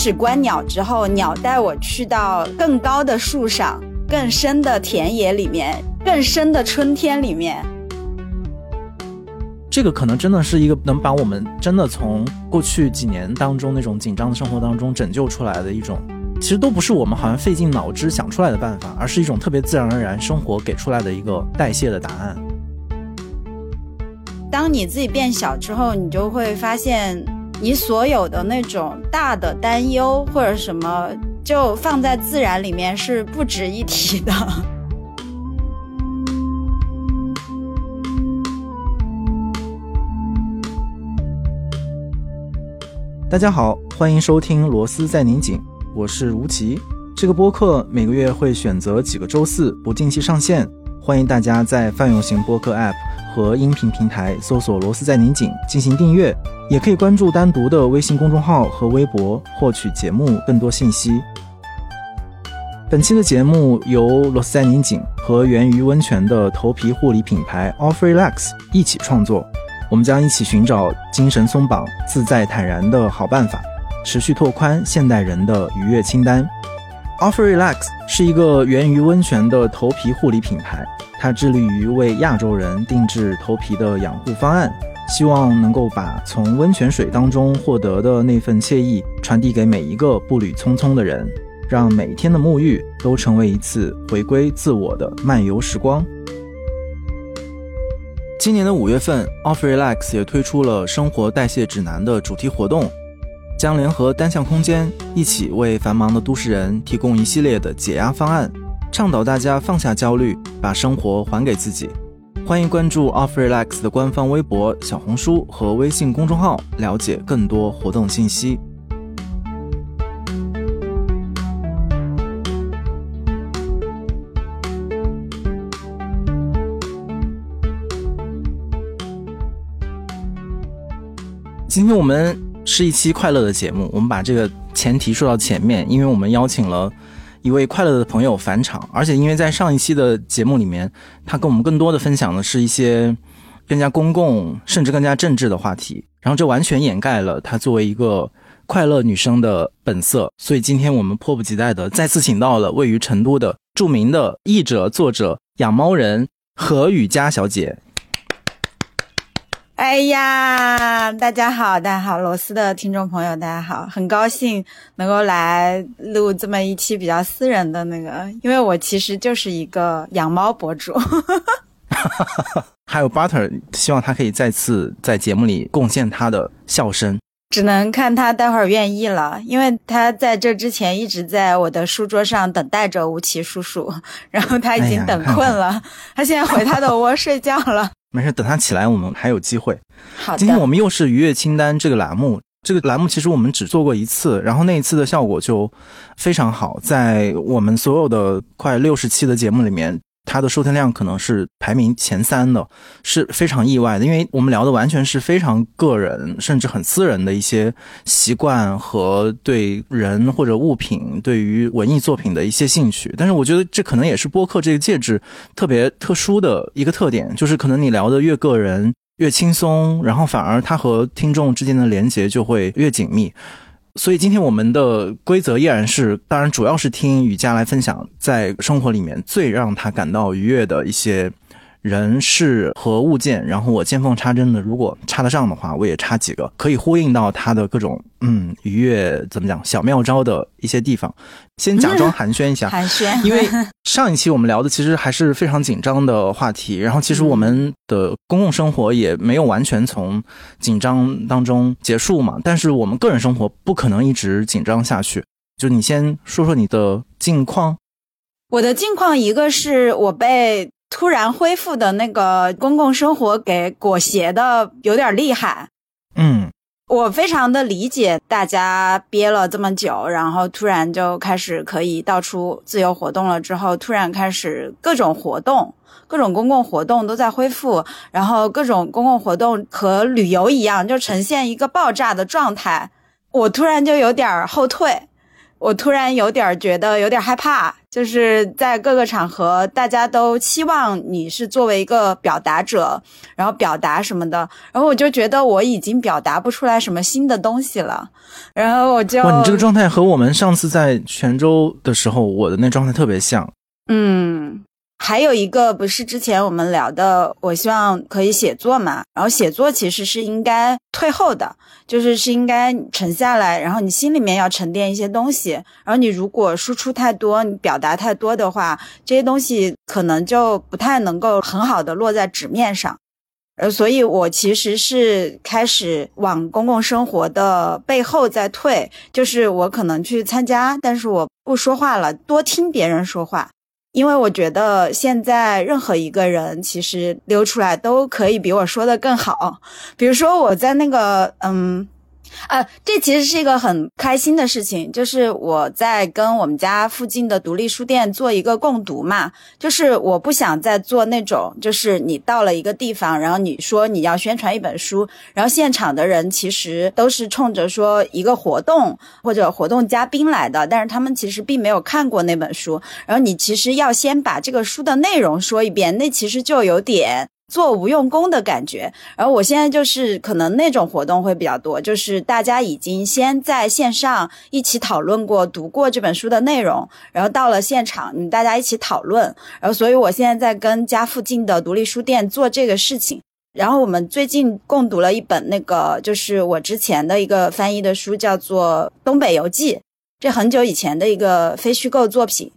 开始观鸟之后，鸟带我去到更高的树上、更深的田野里面、更深的春天里面。这个可能真的是一个能把我们真的从过去几年当中那种紧张的生活当中拯救出来的一种，其实都不是我们好像费尽脑汁想出来的办法，而是一种特别自然而然生活给出来的一个代谢的答案。当你自己变小之后，你就会发现，你所有的那种大的担忧或者什么，就放在自然里面是不值一提的。大家好，欢迎收听《螺丝在拧紧》，我是吴奇。这个播客每个月会选择几个周四不定期上线，欢迎大家在泛用型播客 App 和音频平台搜索“螺丝在拧紧”进行订阅，也可以关注单独的微信公众号和微博获取节目更多信息。本期的节目由螺丝在拧紧和源于温泉的头皮护理品牌 Off Relax 一起创作。我们将一起寻找精神松绑、自在坦然的好办法，持续拓宽现代人的愉悦清单。Off Relax 是一个源于温泉的头皮护理品牌，它致力于为亚洲人定制头皮的养护方案，希望能够把从温泉水当中获得的那份惬意传递给每一个步履匆匆的人，让每天的沐浴都成为一次回归自我的漫游时光。今年的五月份，Off Relax 也推出了生活代谢指南的主题活动，将联合单向空间一起为繁忙的都市人提供一系列的解压方案，倡导大家放下焦虑，把生活还给自己。欢迎关注 Off Relax 的官方微博、小红书和微信公众号，了解更多活动信息。今天我们是一期快乐的节目，我们把这个前提说到前面，因为我们邀请了一位快乐的朋友返场，而且因为在上一期的节目里面，他跟我们更多的分享的是一些更加公共甚至更加政治的话题，然后这完全掩盖了他作为一个快乐女生的本色，所以今天我们迫不及待的再次请到了位于成都的著名的译者、作者、养猫人何雨佳小姐。哎呀，大家好，大家好，罗斯的听众朋友，大家好，很高兴能够来录这么一期比较私人的那个，因为我其实就是一个养猫博主。还有 Butter，希望他可以再次在节目里贡献他的笑声，只能看他待会儿愿意了，因为他在这之前一直在我的书桌上等待着吴奇叔叔，然后他已经等困了，他现在回他的窝睡觉了。没事，等他起来，我们还有机会。好的，今天我们又是愉悦清单这个栏目，这个栏目其实我们只做过一次，然后那一次的效果就非常好，在我们所有的快六十期的节目里面。它的收听量可能是排名前三的，是非常意外的，因为我们聊的完全是非常个人，甚至很私人的一些习惯和对人或者物品、对于文艺作品的一些兴趣。但是我觉得这可能也是播客这个介质特别特殊的一个特点，就是可能你聊的越个人、越轻松，然后反而它和听众之间的连接就会越紧密。所以今天我们的规则依然是，当然主要是听雨佳来分享在生活里面最让他感到愉悦的一些。人事和物件，然后我见缝插针的，如果插得上的话，我也插几个可以呼应到他的各种嗯愉悦，怎么讲小妙招的一些地方。先假装寒暄一下，寒暄，因为上一期我们聊的其实还是非常紧张的话题，然后其实我们的公共生活也没有完全从紧张当中结束嘛，但是我们个人生活不可能一直紧张下去。就你先说说你的近况。我的近况，一个是我被。突然恢复的那个公共生活给裹挟的有点厉害，嗯，我非常的理解大家憋了这么久，然后突然就开始可以到处自由活动了，之后突然开始各种活动，各种公共活动都在恢复，然后各种公共活动和旅游一样，就呈现一个爆炸的状态，我突然就有点后退，我突然有点觉得有点害怕。就是在各个场合，大家都期望你是作为一个表达者，然后表达什么的，然后我就觉得我已经表达不出来什么新的东西了，然后我就哇，你这个状态和我们上次在泉州的时候我的那状态特别像。嗯。还有一个不是之前我们聊的，我希望可以写作嘛。然后写作其实是应该退后的，就是是应该沉下来，然后你心里面要沉淀一些东西。然后你如果输出太多，你表达太多的话，这些东西可能就不太能够很好的落在纸面上。呃，所以我其实是开始往公共生活的背后在退，就是我可能去参加，但是我不说话了，多听别人说话。因为我觉得现在任何一个人其实溜出来都可以比我说的更好。比如说我在那个嗯。呃，这其实是一个很开心的事情，就是我在跟我们家附近的独立书店做一个共读嘛，就是我不想再做那种，就是你到了一个地方，然后你说你要宣传一本书，然后现场的人其实都是冲着说一个活动或者活动嘉宾来的，但是他们其实并没有看过那本书，然后你其实要先把这个书的内容说一遍，那其实就有点。做无用功的感觉，然后我现在就是可能那种活动会比较多，就是大家已经先在线上一起讨论过、读过这本书的内容，然后到了现场，你大家一起讨论，然后所以我现在在跟家附近的独立书店做这个事情。然后我们最近共读了一本那个，就是我之前的一个翻译的书，叫做《东北游记》，这很久以前的一个非虚构作品。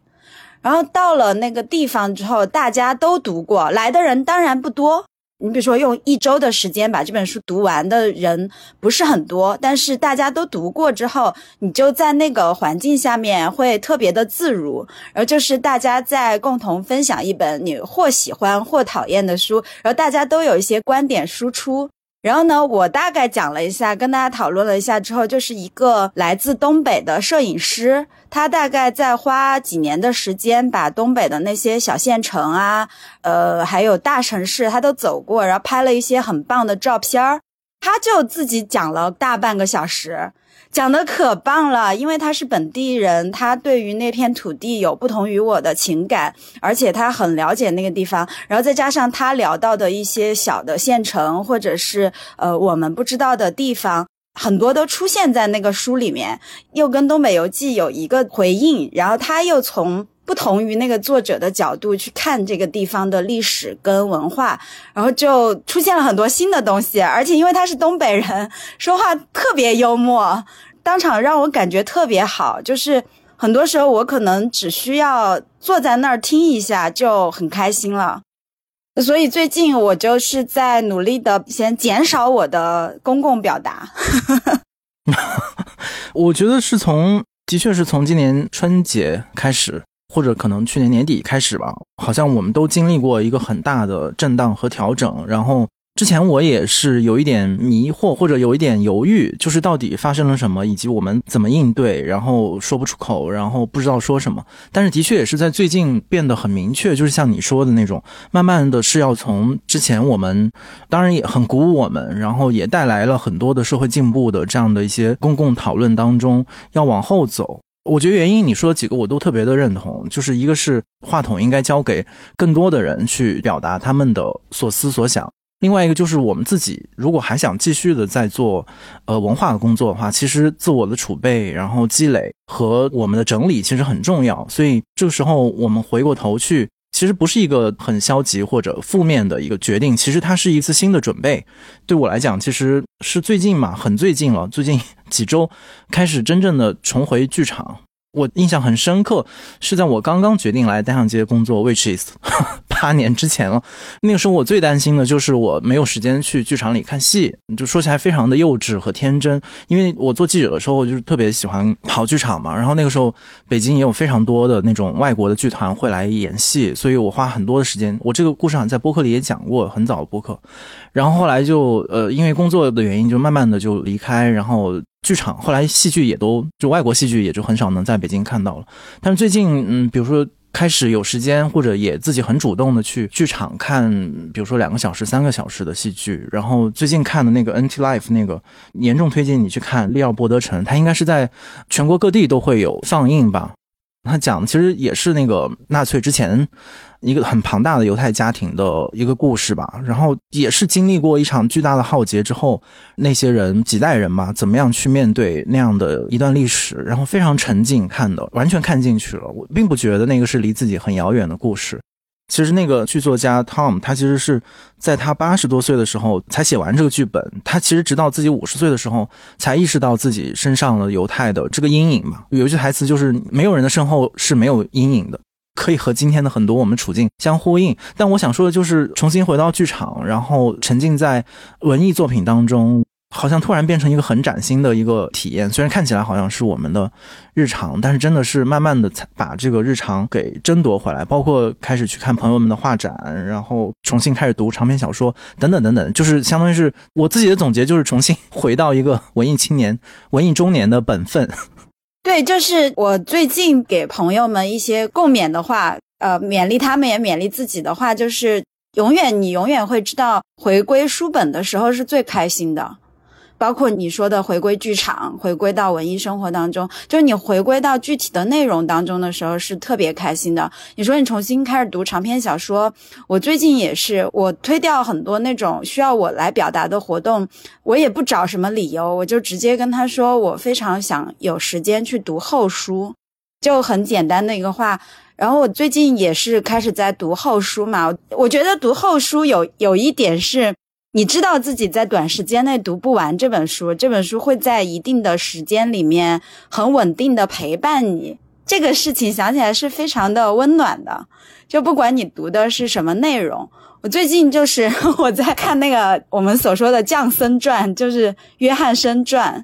然后到了那个地方之后，大家都读过来的人当然不多。你比如说用一周的时间把这本书读完的人不是很多，但是大家都读过之后，你就在那个环境下面会特别的自如。然后就是大家在共同分享一本你或喜欢或讨厌的书，然后大家都有一些观点输出。然后呢，我大概讲了一下，跟大家讨论了一下之后，就是一个来自东北的摄影师，他大概在花几年的时间，把东北的那些小县城啊，呃，还有大城市，他都走过，然后拍了一些很棒的照片儿，他就自己讲了大半个小时。讲的可棒了，因为他是本地人，他对于那片土地有不同于我的情感，而且他很了解那个地方。然后再加上他聊到的一些小的县城，或者是呃我们不知道的地方，很多都出现在那个书里面，又跟《东北游记》有一个回应。然后他又从。不同于那个作者的角度去看这个地方的历史跟文化，然后就出现了很多新的东西，而且因为他是东北人，说话特别幽默，当场让我感觉特别好。就是很多时候我可能只需要坐在那儿听一下就很开心了。所以最近我就是在努力的先减少我的公共表达。我觉得是从，的确是从今年春节开始。或者可能去年年底开始吧，好像我们都经历过一个很大的震荡和调整。然后之前我也是有一点迷惑，或者有一点犹豫，就是到底发生了什么，以及我们怎么应对，然后说不出口，然后不知道说什么。但是的确也是在最近变得很明确，就是像你说的那种，慢慢的是要从之前我们当然也很鼓舞我们，然后也带来了很多的社会进步的这样的一些公共讨论当中，要往后走。我觉得原因你说几个我都特别的认同，就是一个是话筒应该交给更多的人去表达他们的所思所想，另外一个就是我们自己如果还想继续的在做呃文化的工作的话，其实自我的储备、然后积累和我们的整理其实很重要，所以这个时候我们回过头去。其实不是一个很消极或者负面的一个决定，其实它是一次新的准备。对我来讲，其实是最近嘛，很最近了，最近几周开始真正的重回剧场。我印象很深刻，是在我刚刚决定来单向街工作，which is 八年之前了。那个时候我最担心的就是我没有时间去剧场里看戏，就说起来非常的幼稚和天真。因为我做记者的时候，就是特别喜欢跑剧场嘛。然后那个时候北京也有非常多的那种外国的剧团会来演戏，所以我花很多的时间。我这个故事好像在播客里也讲过，很早的播客。然后后来就呃，因为工作的原因，就慢慢的就离开，然后。剧场后来戏剧也都就外国戏剧也就很少能在北京看到了，但是最近嗯，比如说开始有时间或者也自己很主动的去剧场看，比如说两个小时、三个小时的戏剧，然后最近看的那个《NT Life》那个，严重推荐你去看利奥波德城，它应该是在全国各地都会有放映吧。他讲的其实也是那个纳粹之前一个很庞大的犹太家庭的一个故事吧。然后也是经历过一场巨大的浩劫之后，那些人几代人吧，怎么样去面对那样的一段历史，然后非常沉浸看的，完全看进去了。我并不觉得那个是离自己很遥远的故事。其实那个剧作家 Tom，他其实是在他八十多岁的时候才写完这个剧本。他其实直到自己五十岁的时候，才意识到自己身上的犹太的这个阴影嘛。有一句台词就是“没有人的身后是没有阴影的”，可以和今天的很多我们处境相呼应。但我想说的就是，重新回到剧场，然后沉浸在文艺作品当中。好像突然变成一个很崭新的一个体验，虽然看起来好像是我们的日常，但是真的是慢慢的把这个日常给争夺回来。包括开始去看朋友们的画展，然后重新开始读长篇小说，等等等等，就是相当于是我自己的总结，就是重新回到一个文艺青年、文艺中年的本分。对，就是我最近给朋友们一些共勉的话，呃，勉励他们也勉励自己的话，就是永远你永远会知道，回归书本的时候是最开心的。包括你说的回归剧场，回归到文艺生活当中，就是你回归到具体的内容当中的时候，是特别开心的。你说你重新开始读长篇小说，我最近也是，我推掉很多那种需要我来表达的活动，我也不找什么理由，我就直接跟他说，我非常想有时间去读后书，就很简单的一个话。然后我最近也是开始在读后书嘛，我觉得读后书有有一点是。你知道自己在短时间内读不完这本书，这本书会在一定的时间里面很稳定的陪伴你。这个事情想起来是非常的温暖的。就不管你读的是什么内容，我最近就是 我在看那个我们所说的《降僧传》，就是约翰生传。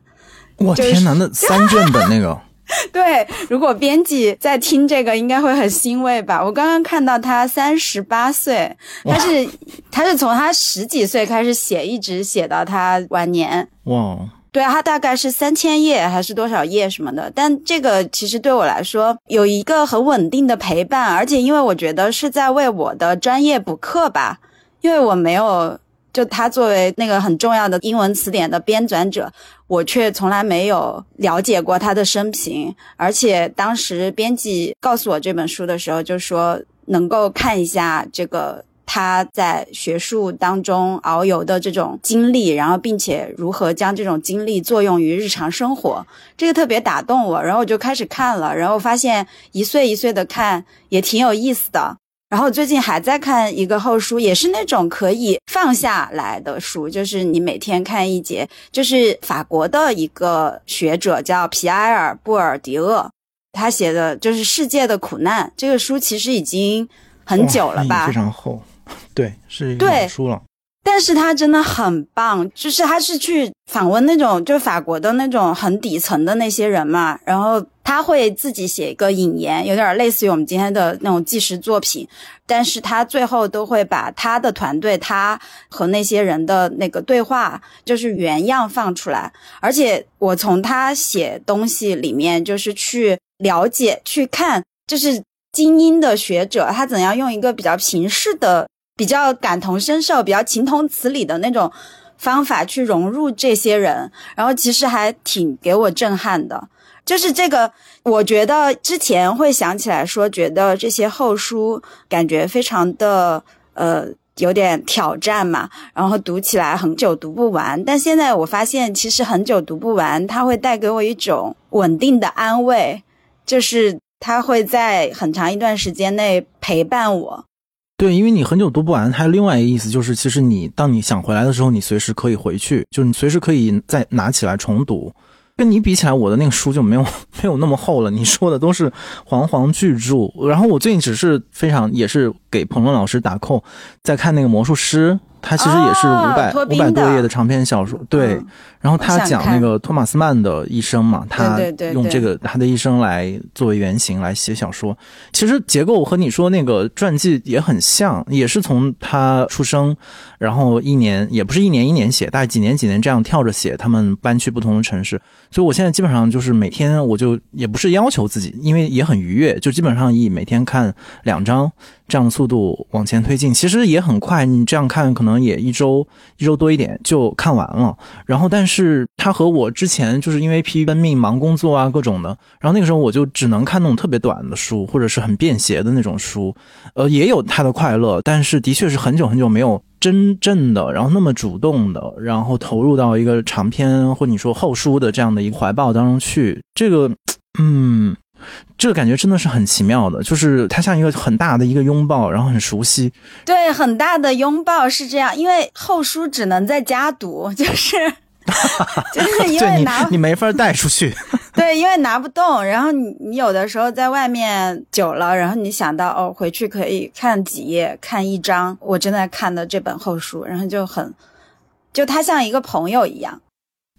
我天哪，那三卷本那个。对，如果编辑在听这个，应该会很欣慰吧？我刚刚看到他三十八岁，他是他是从他十几岁开始写，一直写到他晚年。哇，对啊，他大概是三千页还是多少页什么的？但这个其实对我来说有一个很稳定的陪伴，而且因为我觉得是在为我的专业补课吧，因为我没有。就他作为那个很重要的英文词典的编纂者，我却从来没有了解过他的生平。而且当时编辑告诉我这本书的时候，就说能够看一下这个他在学术当中遨游的这种经历，然后并且如何将这种经历作用于日常生活，这个特别打动我。然后我就开始看了，然后发现一岁一岁的看也挺有意思的。然后最近还在看一个厚书，也是那种可以放下来的书，就是你每天看一节，就是法国的一个学者叫皮埃尔·布尔迪厄，他写的就是《世界的苦难》这个书，其实已经很久了吧？非常厚，对，是一本书了。但是他真的很棒，就是他是去访问那种就是法国的那种很底层的那些人嘛，然后他会自己写一个引言，有点类似于我们今天的那种纪实作品，但是他最后都会把他的团队他和那些人的那个对话就是原样放出来，而且我从他写东西里面就是去了解去看，就是精英的学者他怎样用一个比较平视的。比较感同身受、比较情同此理的那种方法去融入这些人，然后其实还挺给我震撼的。就是这个，我觉得之前会想起来说，觉得这些后书感觉非常的呃有点挑战嘛，然后读起来很久读不完。但现在我发现，其实很久读不完，它会带给我一种稳定的安慰，就是它会在很长一段时间内陪伴我。对，因为你很久读不完，它另外一个意思就是，其实你当你想回来的时候，你随时可以回去，就是你随时可以再拿起来重读。跟你比起来，我的那个书就没有 没有那么厚了。你说的都是煌煌巨著，然后我最近只是非常也是给彭伦老师打 call，在看那个魔术师。他其实也是五百五百多页的长篇小说，对。然后他讲那个托马斯曼的一生嘛，他用这个他的一生来作为原型来写小说。其实结构和你说那个传记也很像，也是从他出生，然后一年也不是一年一年写，大概几年几年这样跳着写。他们搬去不同的城市，所以我现在基本上就是每天我就也不是要求自己，因为也很愉悦，就基本上以每天看两章这样的速度往前推进，其实也很快。你这样看可能。可能也一周一周多一点就看完了。然后，但是它和我之前就是因为疲于奔命、忙工作啊各种的，然后那个时候我就只能看那种特别短的书，或者是很便携的那种书。呃，也有它的快乐，但是的确是很久很久没有真正的，然后那么主动的，然后投入到一个长篇或你说厚书的这样的一个怀抱当中去。这个，嗯。这个感觉真的是很奇妙的，就是它像一个很大的一个拥抱，然后很熟悉。对，很大的拥抱是这样，因为厚书只能在家读，就是 就是因为 拿你没法带出去。对，因为拿不动。然后你你有的时候在外面久了，然后你想到哦，回去可以看几页，看一章我正在看的这本厚书，然后就很，就他像一个朋友一样。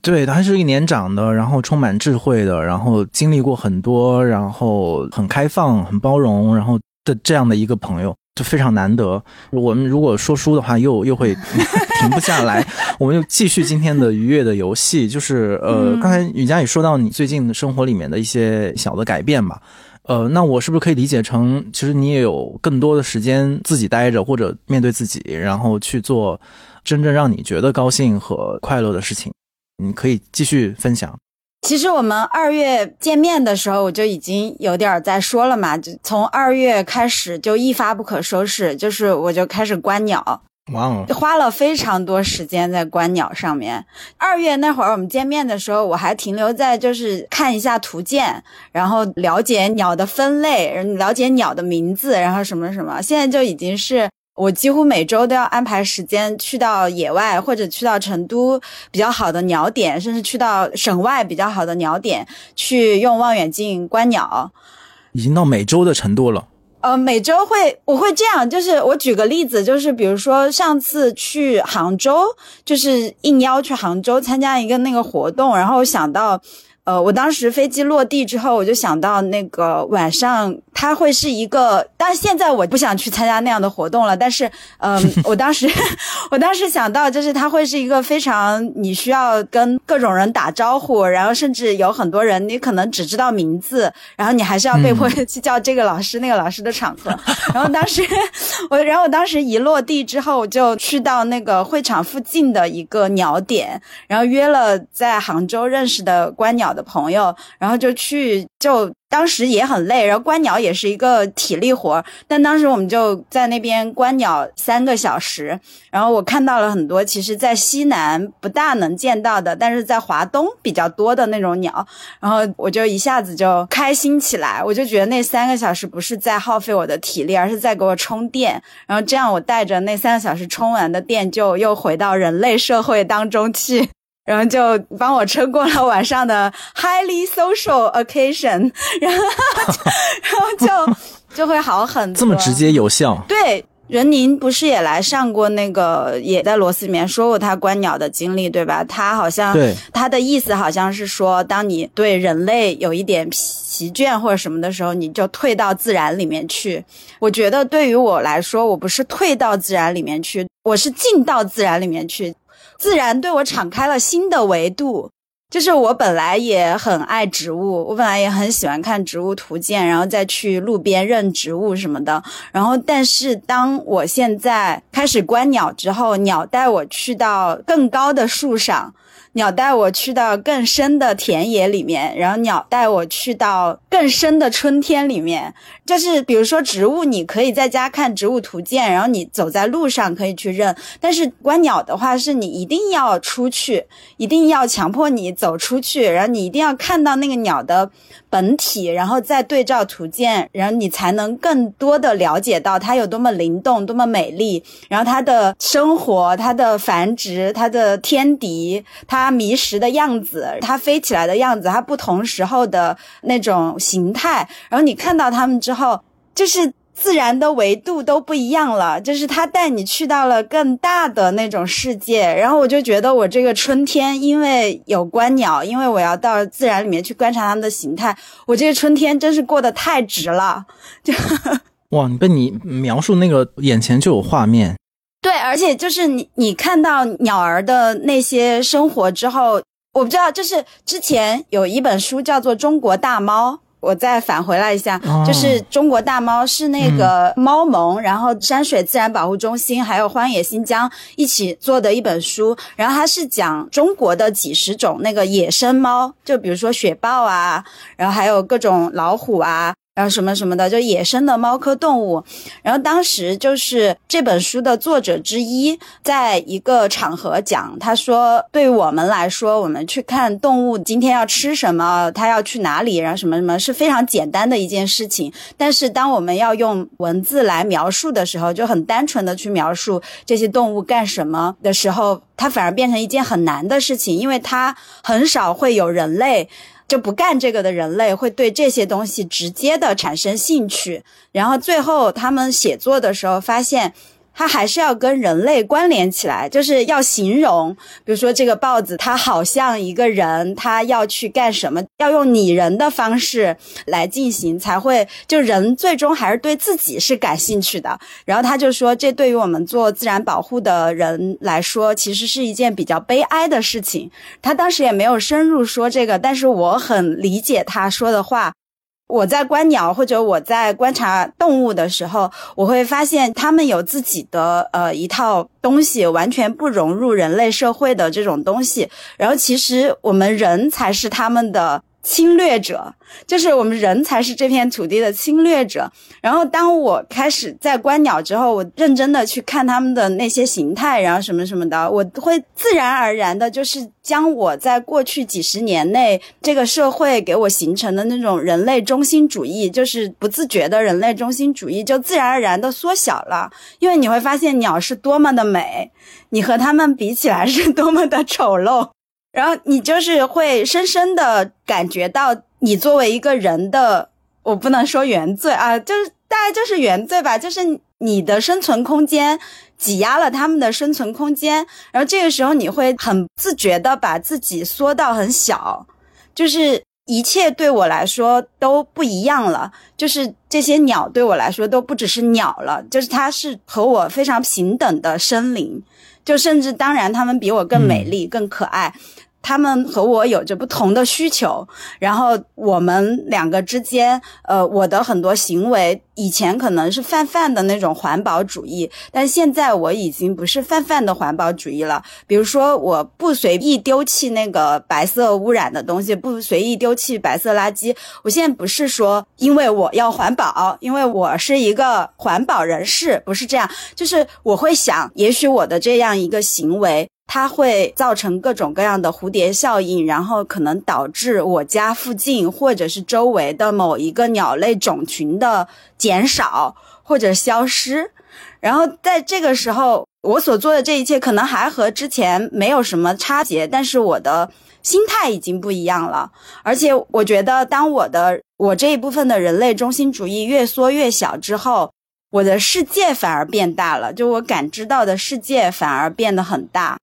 对，他是一个年长的，然后充满智慧的，然后经历过很多，然后很开放、很包容，然后的这样的一个朋友，就非常难得。我们如果说书的话，又又会 停不下来。我们就继续今天的愉悦的游戏，就是呃，刚才雨佳也说到你最近的生活里面的一些小的改变吧。呃，那我是不是可以理解成，其实你也有更多的时间自己待着，或者面对自己，然后去做真正让你觉得高兴和快乐的事情？你可以继续分享。其实我们二月见面的时候，我就已经有点在说了嘛，就从二月开始就一发不可收拾，就是我就开始观鸟。哇哦，花了非常多时间在观鸟上面。二月那会儿我们见面的时候，我还停留在就是看一下图鉴，然后了解鸟的分类，了解鸟的名字，然后什么什么。现在就已经是。我几乎每周都要安排时间去到野外，或者去到成都比较好的鸟点，甚至去到省外比较好的鸟点，去用望远镜观鸟。已经到每周的程度了。呃，每周会，我会这样，就是我举个例子，就是比如说上次去杭州，就是应邀去杭州参加一个那个活动，然后想到。呃，我当时飞机落地之后，我就想到那个晚上它会是一个，但现在我不想去参加那样的活动了。但是，嗯，我当时，我当时想到就是它会是一个非常你需要跟各种人打招呼，然后甚至有很多人你可能只知道名字，然后你还是要被迫 去叫这个老师那个老师的场合。然后当时我，然后我当时一落地之后，我就去到那个会场附近的一个鸟点，然后约了在杭州认识的观鸟。的朋友，然后就去，就当时也很累，然后观鸟也是一个体力活但当时我们就在那边观鸟三个小时，然后我看到了很多，其实在西南不大能见到的，但是在华东比较多的那种鸟，然后我就一下子就开心起来，我就觉得那三个小时不是在耗费我的体力，而是在给我充电，然后这样我带着那三个小时充完的电，就又回到人类社会当中去。然后就帮我撑过了晚上的 highly social occasion，然 后然后就就会好很多。这么直接有效？对，任宁不是也来上过那个，也在螺丝里面说过他观鸟的经历，对吧？他好像对他的意思好像是说，当你对人类有一点疲倦或者什么的时候，你就退到自然里面去。我觉得对于我来说，我不是退到自然里面去，我是进到自然里面去。自然对我敞开了新的维度，就是我本来也很爱植物，我本来也很喜欢看植物图鉴，然后再去路边认植物什么的。然后，但是当我现在开始观鸟之后，鸟带我去到更高的树上。鸟带我去到更深的田野里面，然后鸟带我去到更深的春天里面。就是比如说植物，你可以在家看植物图鉴，然后你走在路上可以去认。但是观鸟的话，是你一定要出去，一定要强迫你走出去，然后你一定要看到那个鸟的本体，然后再对照图鉴，然后你才能更多的了解到它有多么灵动、多么美丽，然后它的生活、它的繁殖、它的天敌、它。迷失的样子，它飞起来的样子，它不同时候的那种形态，然后你看到它们之后，就是自然的维度都不一样了，就是它带你去到了更大的那种世界。然后我就觉得，我这个春天，因为有观鸟，因为我要到自然里面去观察它们的形态，我这个春天真是过得太值了。就 哇，你被你描述那个眼前就有画面。对，而且就是你，你看到鸟儿的那些生活之后，我不知道，就是之前有一本书叫做《中国大猫》，我再返回来一下，哦就是中国大猫是那个猫盟，然后山水自然保护中心还有荒野新疆一起做的一本书，然后它是讲中国的几十种那个野生猫，就比如说雪豹啊，然后还有各种老虎啊。然后什么什么的，就野生的猫科动物。然后当时就是这本书的作者之一，在一个场合讲，他说，对于我们来说，我们去看动物今天要吃什么，它要去哪里，然后什么什么，是非常简单的一件事情。但是当我们要用文字来描述的时候，就很单纯的去描述这些动物干什么的时候，它反而变成一件很难的事情，因为它很少会有人类。就不干这个的人类会对这些东西直接的产生兴趣，然后最后他们写作的时候发现。它还是要跟人类关联起来，就是要形容，比如说这个豹子，它好像一个人，它要去干什么，要用拟人的方式来进行，才会就人最终还是对自己是感兴趣的。然后他就说，这对于我们做自然保护的人来说，其实是一件比较悲哀的事情。他当时也没有深入说这个，但是我很理解他说的话。我在观鸟或者我在观察动物的时候，我会发现它们有自己的呃一套东西，完全不融入人类社会的这种东西。然后其实我们人才是他们的侵略者，就是我们人才是这片土地的侵略者。然后当我开始在观鸟之后，我认真的去看它们的那些形态，然后什么什么的，我会自然而然的，就是将我在过去几十年内这个社会给我形成的那种人类中心主义，就是不自觉的人类中心主义，就自然而然的缩小了。因为你会发现鸟是多么的美，你和它们比起来是多么的丑陋。然后你就是会深深的感觉到，你作为一个人的，我不能说原罪啊，就是大概就是原罪吧，就是你的生存空间挤压了他们的生存空间，然后这个时候你会很自觉的把自己缩到很小，就是一切对我来说都不一样了，就是这些鸟对我来说都不只是鸟了，就是它是和我非常平等的生灵。就甚至当然，她们比我更美丽、更可爱，他们和我有着不同的需求。然后我们两个之间，呃，我的很多行为以前可能是泛泛的那种环保主义，但现在我已经不是泛泛的环保主义了。比如说，我不随意丢弃那个白色污染的东西，不随意丢弃白色垃圾。我现在不是说因为我要环保，因为我是一个环保人士，不是这样。就是我会想，也许我的这样一个行为。它会造成各种各样的蝴蝶效应，然后可能导致我家附近或者是周围的某一个鸟类种群的减少或者消失。然后在这个时候，我所做的这一切可能还和之前没有什么差别，但是我的心态已经不一样了。而且我觉得，当我的我这一部分的人类中心主义越缩越小之后，我的世界反而变大了，就我感知到的世界反而变得很大。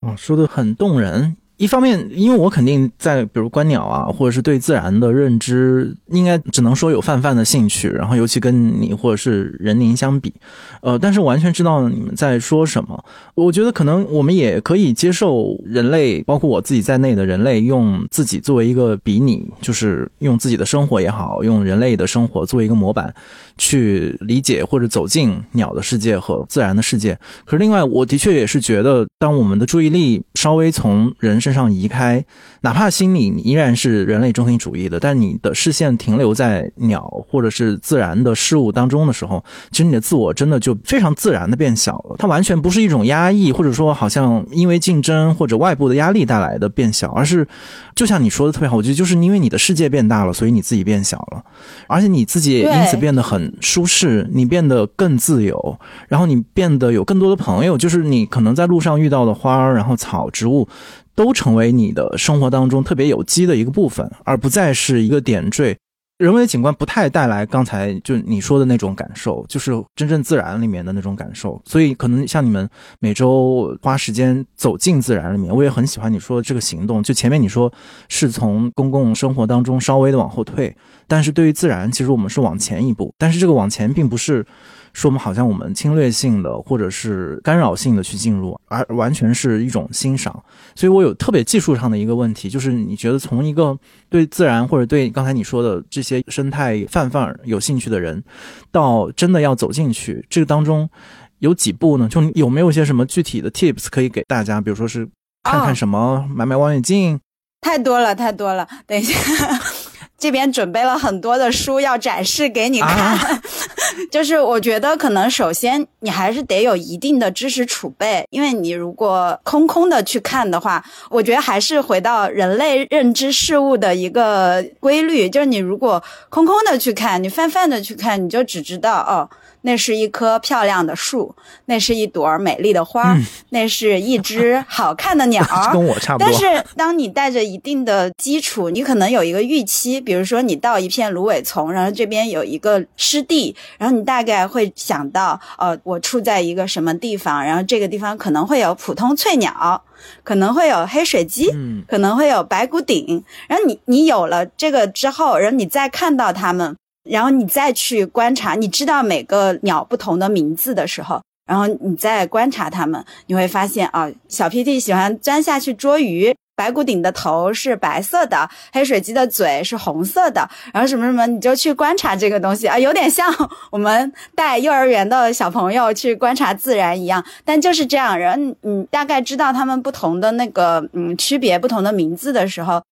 哦，说的很动人。一方面，因为我肯定在比如观鸟啊，或者是对自然的认知，应该只能说有泛泛的兴趣。然后，尤其跟你或者是人宁相比，呃，但是完全知道你们在说什么。我觉得可能我们也可以接受人类，包括我自己在内的人类，用自己作为一个比拟，就是用自己的生活也好，用人类的生活作为一个模板，去理解或者走进鸟的世界和自然的世界。可是另外，我的确也是觉得，当我们的注意力稍微从人身上移开，哪怕心里你依然是人类中心主义的，但你的视线停留在鸟或者是自然的事物当中的时候，其实你的自我真的就非常自然的变小了。它完全不是一种压抑，或者说好像因为竞争或者外部的压力带来的变小，而是就像你说的特别好，我觉得就是因为你的世界变大了，所以你自己变小了，而且你自己也因此变得很舒适，你变得更自由，然后你变得有更多的朋友，就是你可能在路上遇到的花儿，然后草植物。都成为你的生活当中特别有机的一个部分，而不再是一个点缀。人为景观不太带来刚才就你说的那种感受，就是真正自然里面的那种感受。所以可能像你们每周花时间走进自然里面，我也很喜欢你说的这个行动。就前面你说是从公共生活当中稍微的往后退，但是对于自然，其实我们是往前一步。但是这个往前并不是。说我们好像我们侵略性的或者是干扰性的去进入，而完全是一种欣赏。所以我有特别技术上的一个问题，就是你觉得从一个对自然或者对刚才你说的这些生态泛泛有兴趣的人，到真的要走进去，这个当中有几步呢？就有没有一些什么具体的 tips 可以给大家？比如说是看看什么，买买望远镜，太多了，太多了。等一下。这边准备了很多的书要展示给你看，就是我觉得可能首先你还是得有一定的知识储备，因为你如果空空的去看的话，我觉得还是回到人类认知事物的一个规律，就是你如果空空的去看，你泛泛的去看，你就只知道哦。那是一棵漂亮的树，那是一朵美丽的花，那是一只好看的鸟。跟我差不多。但是，当你带着一定的基础，你可能有一个预期，比如说你到一片芦苇丛，然后这边有一个湿地，然后你大概会想到，呃，我处在一个什么地方，然后这个地方可能会有普通翠鸟，可能会有黑水鸡，可能会有白骨顶。然后你你有了这个之后，然后你再看到它们。然后你再去观察，你知道每个鸟不同的名字的时候，然后你再观察它们，你会发现啊，小屁屁喜欢钻下去捉鱼，白骨顶的头是白色的，黑水鸡的嘴是红色的，然后什么什么，你就去观察这个东西啊，有点像我们带幼儿园的小朋友去观察自然一样，但就是这样，然后你大概知道它们不同的那个嗯区别、不同的名字的时候，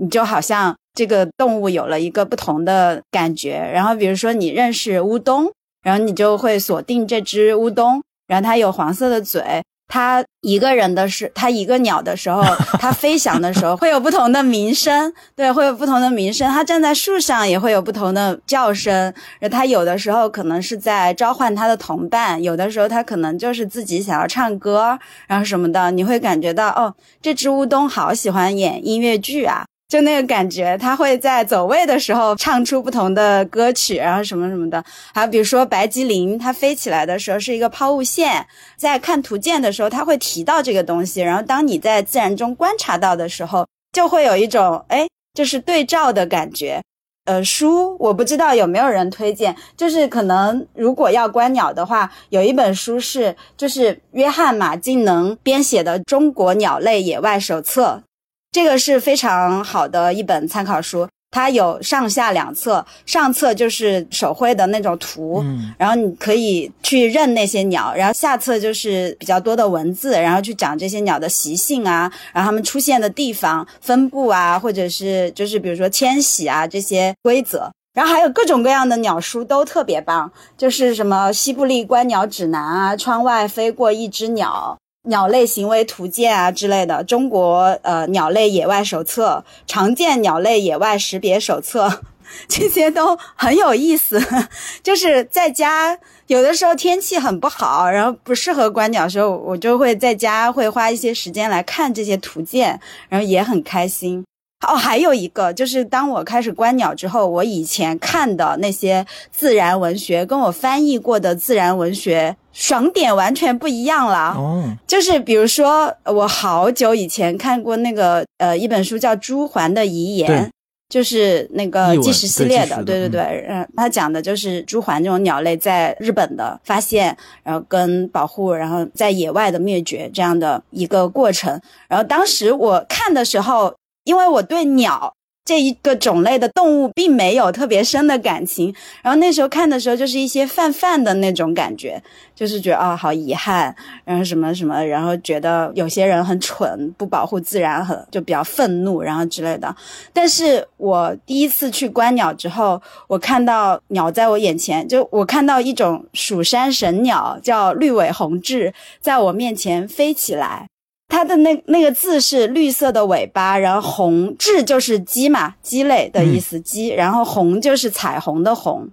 你就好像。这个动物有了一个不同的感觉，然后比如说你认识乌冬，然后你就会锁定这只乌冬，然后它有黄色的嘴，它一个人的是它一个鸟的时候，它飞翔的时候会有不同的鸣声，对，会有不同的鸣声，它站在树上也会有不同的叫声，它有的时候可能是在召唤它的同伴，有的时候它可能就是自己想要唱歌，然后什么的，你会感觉到哦，这只乌冬好喜欢演音乐剧啊。就那个感觉，它会在走位的时候唱出不同的歌曲，然后什么什么的。还有比如说白吉林，它飞起来的时候是一个抛物线，在看图鉴的时候，它会提到这个东西。然后当你在自然中观察到的时候，就会有一种哎，就是对照的感觉。呃，书我不知道有没有人推荐，就是可能如果要观鸟的话，有一本书是就是约翰马敬能编写的《中国鸟类野外手册》。这个是非常好的一本参考书，它有上下两册，上册就是手绘的那种图，然后你可以去认那些鸟，然后下册就是比较多的文字，然后去讲这些鸟的习性啊，然后它们出现的地方、分布啊，或者是就是比如说迁徙啊这些规则，然后还有各种各样的鸟书都特别棒，就是什么《西部利观鸟指南》啊，《窗外飞过一只鸟》。鸟类行为图鉴啊之类的，中国呃鸟类野外手册、常见鸟类野外识别手册，这些都很有意思。就是在家有的时候天气很不好，然后不适合观鸟的时候，我就会在家会花一些时间来看这些图鉴，然后也很开心。哦，还有一个就是当我开始观鸟之后，我以前看的那些自然文学，跟我翻译过的自然文学爽点完全不一样了。哦，就是比如说，我好久以前看过那个呃一本书叫《朱鹮的遗言》，就是那个纪实系列的，对对对，嗯，他讲的就是朱鹮这种鸟类在日本的发现，然后跟保护，然后在野外的灭绝这样的一个过程。然后当时我看的时候。因为我对鸟这一个种类的动物并没有特别深的感情，然后那时候看的时候就是一些泛泛的那种感觉，就是觉得啊好遗憾，然后什么什么，然后觉得有些人很蠢，不保护自然，很就比较愤怒，然后之类的。但是我第一次去观鸟之后，我看到鸟在我眼前，就我看到一种蜀山神鸟叫绿尾红雉，在我面前飞起来。它的那那个字是绿色的尾巴，然后红雉就是鸡嘛，鸡类的意思，鸡，然后红就是彩虹的红。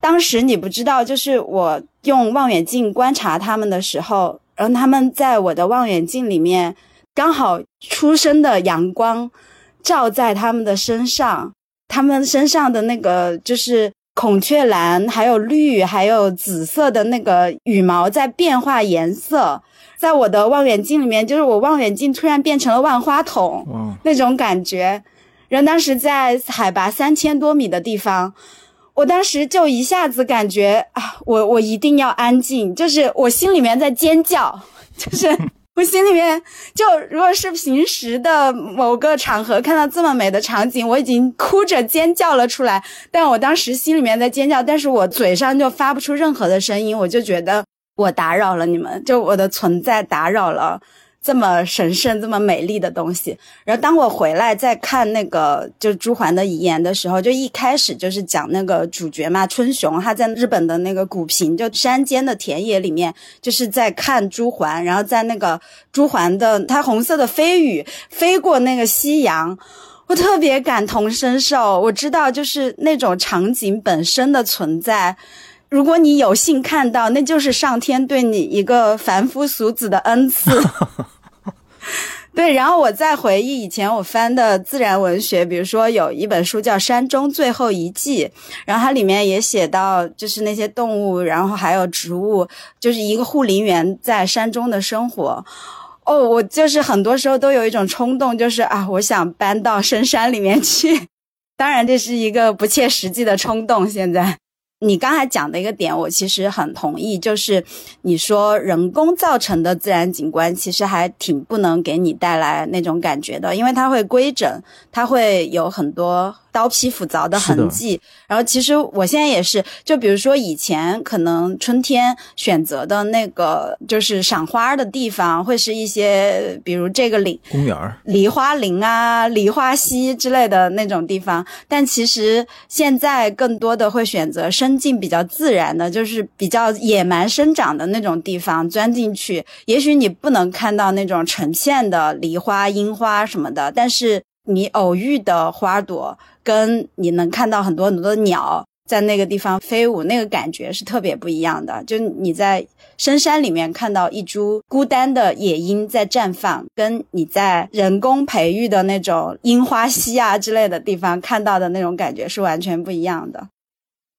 当时你不知道，就是我用望远镜观察它们的时候，然后它们在我的望远镜里面，刚好出生的阳光照在它们的身上，它们身上的那个就是孔雀蓝，还有绿，还有紫色的那个羽毛在变化颜色。在我的望远镜里面，就是我望远镜突然变成了万花筒那种感觉。然后当时在海拔三千多米的地方，我当时就一下子感觉啊，我我一定要安静，就是我心里面在尖叫，就是我心里面就如果是平时的某个场合看到这么美的场景，我已经哭着尖叫了出来。但我当时心里面在尖叫，但是我嘴上就发不出任何的声音，我就觉得我打扰了你们，就我的存在打扰了。这么神圣、这么美丽的东西，然后当我回来再看那个就朱桓的遗言的时候，就一开始就是讲那个主角嘛，春雄他在日本的那个古平，就山间的田野里面，就是在看朱桓，然后在那个朱桓的它红色的飞羽飞过那个夕阳，我特别感同身受。我知道，就是那种场景本身的存在，如果你有幸看到，那就是上天对你一个凡夫俗子的恩赐。对，然后我再回忆以前我翻的自然文学，比如说有一本书叫《山中最后一季》，然后它里面也写到，就是那些动物，然后还有植物，就是一个护林员在山中的生活。哦，我就是很多时候都有一种冲动，就是啊，我想搬到深山里面去。当然，这是一个不切实际的冲动，现在。你刚才讲的一个点，我其实很同意，就是你说人工造成的自然景观，其实还挺不能给你带来那种感觉的，因为它会规整，它会有很多。刀劈斧凿的痕迹，然后其实我现在也是，就比如说以前可能春天选择的那个就是赏花的地方，会是一些比如这个岭公园、梨花林啊、梨花溪之类的那种地方，但其实现在更多的会选择生境比较自然的，就是比较野蛮生长的那种地方钻进去。也许你不能看到那种成片的梨花、樱花什么的，但是你偶遇的花朵。跟你能看到很多很多的鸟在那个地方飞舞，那个感觉是特别不一样的。就你在深山里面看到一株孤单的野樱在绽放，跟你在人工培育的那种樱花溪啊之类的地方看到的那种感觉是完全不一样的。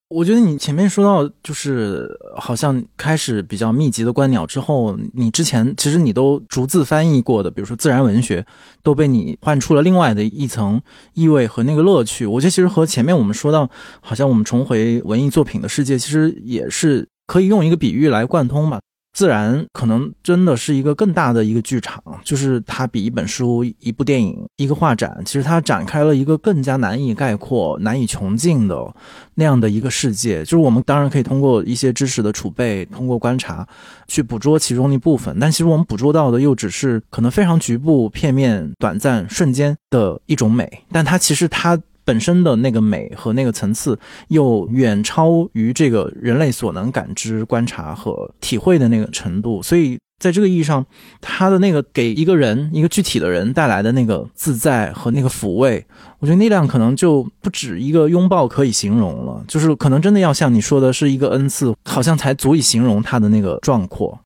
我觉得你前面说到，就是好像开始比较密集的观鸟之后，你之前其实你都逐字翻译过的，比如说自然文学，都被你换出了另外的一层意味和那个乐趣。我觉得其实和前面我们说到，好像我们重回文艺作品的世界，其实也是可以用一个比喻来贯通吧。自然可能真的是一个更大的一个剧场，就是它比一本书、一部电影、一个画展，其实它展开了一个更加难以概括、难以穷尽的那样的一个世界。就是我们当然可以通过一些知识的储备，通过观察去捕捉其中的一部分，但其实我们捕捉到的又只是可能非常局部、片面、短暂、瞬间的一种美，但它其实它。本身的那个美和那个层次，又远超于这个人类所能感知、观察和体会的那个程度。所以，在这个意义上，它的那个给一个人、一个具体的人带来的那个自在和那个抚慰，我觉得那量可能就不止一个拥抱可以形容了。就是可能真的要像你说的，是一个恩赐，好像才足以形容它的那个壮阔。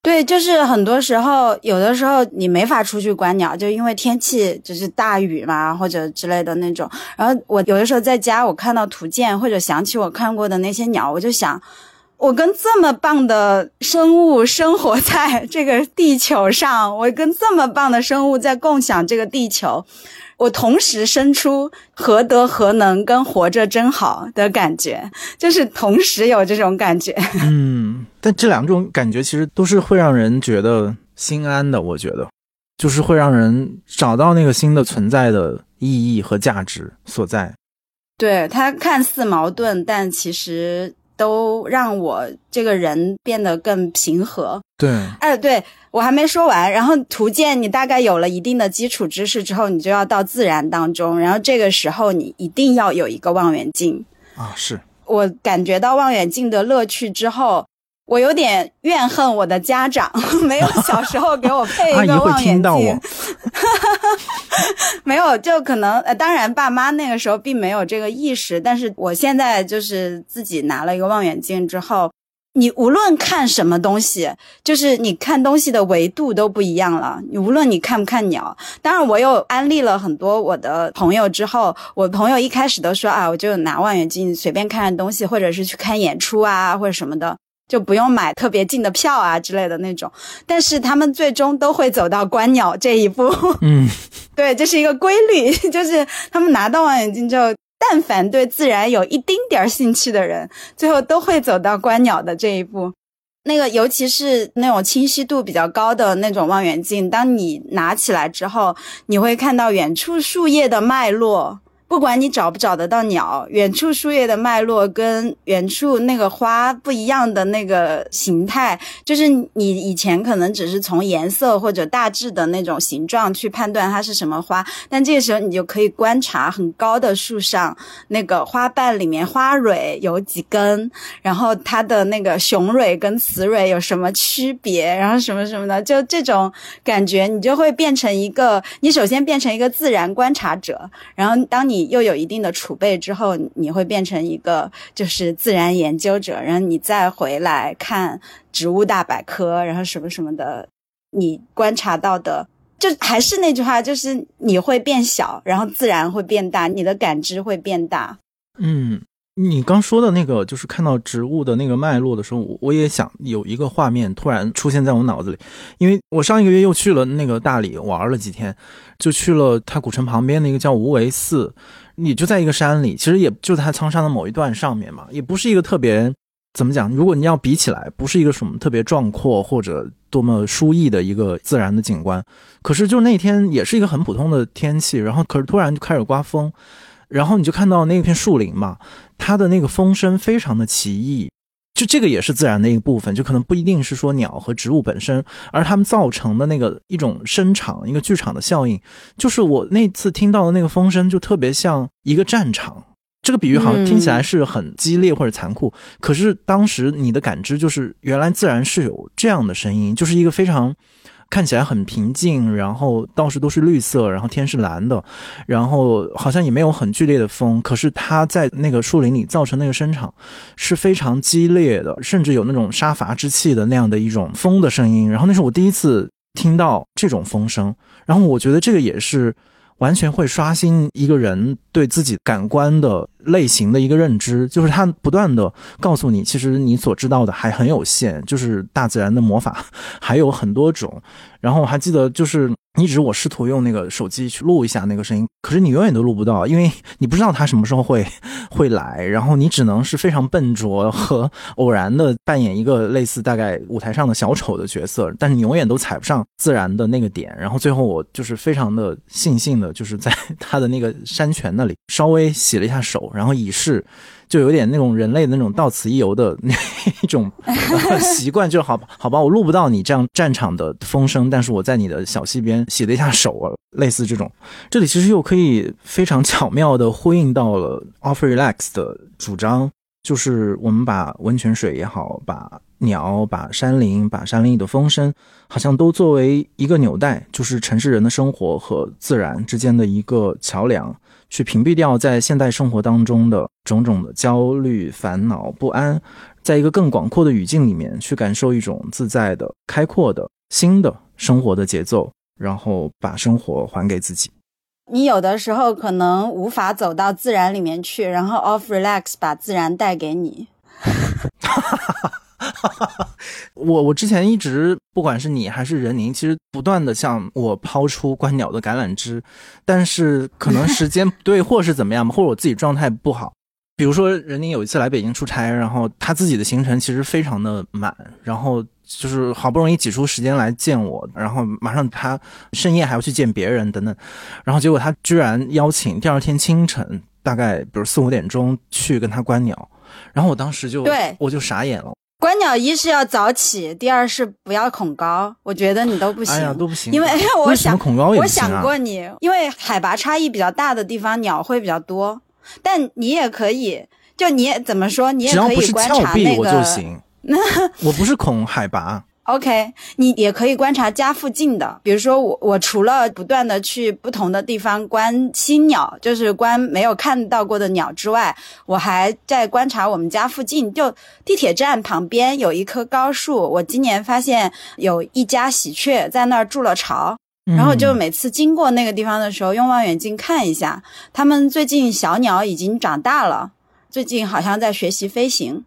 对，就是很多时候，有的时候你没法出去观鸟，就因为天气就是大雨嘛，或者之类的那种。然后我有的时候在家，我看到图鉴或者想起我看过的那些鸟，我就想，我跟这么棒的生物生活在这个地球上，我跟这么棒的生物在共享这个地球。我同时生出何德何能跟活着真好的感觉，就是同时有这种感觉。嗯，但这两种感觉其实都是会让人觉得心安的。我觉得，就是会让人找到那个新的存在的意义和价值所在。对它看似矛盾，但其实都让我这个人变得更平和。对，哎，对。我还没说完，然后图鉴你大概有了一定的基础知识之后，你就要到自然当中，然后这个时候你一定要有一个望远镜啊。是我感觉到望远镜的乐趣之后，我有点怨恨我的家长 没有小时候给我配一个 望远镜。没有，就可能呃，当然爸妈那个时候并没有这个意识，但是我现在就是自己拿了一个望远镜之后。你无论看什么东西，就是你看东西的维度都不一样了。你无论你看不看鸟，当然我又安利了很多我的朋友之后，我朋友一开始都说啊，我就拿望远镜随便看看东西，或者是去看演出啊，或者什么的，就不用买特别近的票啊之类的那种。但是他们最终都会走到观鸟这一步。嗯，对，这是一个规律，就是他们拿到望远镜之后。但凡对自然有一丁点儿兴趣的人，最后都会走到观鸟的这一步。那个尤其是那种清晰度比较高的那种望远镜，当你拿起来之后，你会看到远处树叶的脉络。不管你找不找得到鸟，远处树叶的脉络跟远处那个花不一样的那个形态，就是你以前可能只是从颜色或者大致的那种形状去判断它是什么花，但这个时候你就可以观察很高的树上那个花瓣里面花蕊有几根，然后它的那个雄蕊跟雌蕊有什么区别，然后什么什么的，就这种感觉，你就会变成一个，你首先变成一个自然观察者，然后当你。你又有一定的储备之后，你会变成一个就是自然研究者，然后你再回来看植物大百科，然后什么什么的，你观察到的，就还是那句话，就是你会变小，然后自然会变大，你的感知会变大。嗯。你刚说的那个，就是看到植物的那个脉络的时候，我也想有一个画面突然出现在我脑子里，因为我上一个月又去了那个大理玩了几天，就去了它古城旁边的一个叫无为寺，你就在一个山里，其实也就在它苍山的某一段上面嘛，也不是一个特别怎么讲，如果你要比起来，不是一个什么特别壮阔或者多么舒逸的一个自然的景观，可是就那天也是一个很普通的天气，然后可是突然就开始刮风。然后你就看到那片树林嘛，它的那个风声非常的奇异，就这个也是自然的一个部分，就可能不一定是说鸟和植物本身，而它们造成的那个一种声场，一个剧场的效应，就是我那次听到的那个风声，就特别像一个战场。这个比喻好像听起来是很激烈或者残酷，可是当时你的感知就是原来自然是有这样的声音，就是一个非常。看起来很平静，然后到处都是绿色，然后天是蓝的，然后好像也没有很剧烈的风，可是它在那个树林里造成那个声场是非常激烈的，甚至有那种杀伐之气的那样的一种风的声音。然后那是我第一次听到这种风声，然后我觉得这个也是完全会刷新一个人对自己感官的。类型的一个认知，就是它不断的告诉你，其实你所知道的还很有限，就是大自然的魔法 还有很多种。然后我还记得，就是你只是我试图用那个手机去录一下那个声音，可是你永远都录不到，因为你不知道它什么时候会会来，然后你只能是非常笨拙和偶然的扮演一个类似大概舞台上的小丑的角色，但是你永远都踩不上自然的那个点。然后最后我就是非常的悻悻的，就是在它的那个山泉那里稍微洗了一下手。然后以示，就有点那种人类的那种到此一游的 那一种 习惯，就好好吧，我录不到你这样战场的风声，但是我在你的小溪边洗了一下手啊，类似这种。这里其实又可以非常巧妙的呼应到了 Off Relax 的主张，就是我们把温泉水也好，把鸟、把山林、把山林里的风声，好像都作为一个纽带，就是城市人的生活和自然之间的一个桥梁。去屏蔽掉在现代生活当中的种种的焦虑、烦恼、不安，在一个更广阔的语境里面去感受一种自在的、开阔的新的生活的节奏，然后把生活还给自己。你有的时候可能无法走到自然里面去，然后 off relax 把自然带给你。哈哈哈哈 我我之前一直不管是你还是任宁，其实不断的向我抛出观鸟的橄榄枝，但是可能时间不对，或是怎么样或者我自己状态不好。比如说任宁有一次来北京出差，然后他自己的行程其实非常的满，然后就是好不容易挤出时间来见我，然后马上他深夜还要去见别人等等，然后结果他居然邀请第二天清晨大概比如四五点钟去跟他观鸟，然后我当时就对我就傻眼了。观鸟一是要早起，第二是不要恐高。我觉得你都不行，哎呀都不行。因为我想恐高也我想过你，因为海拔差异比较大的地方鸟会比较多，但你也可以，就你也怎么说，你也可以观察那个。我不是恐海拔。OK，你也可以观察家附近的，比如说我，我除了不断的去不同的地方观新鸟，就是观没有看到过的鸟之外，我还在观察我们家附近，就地铁站旁边有一棵高树，我今年发现有一家喜鹊在那儿筑了巢，然后就每次经过那个地方的时候，用望远镜看一下，他们最近小鸟已经长大了，最近好像在学习飞行，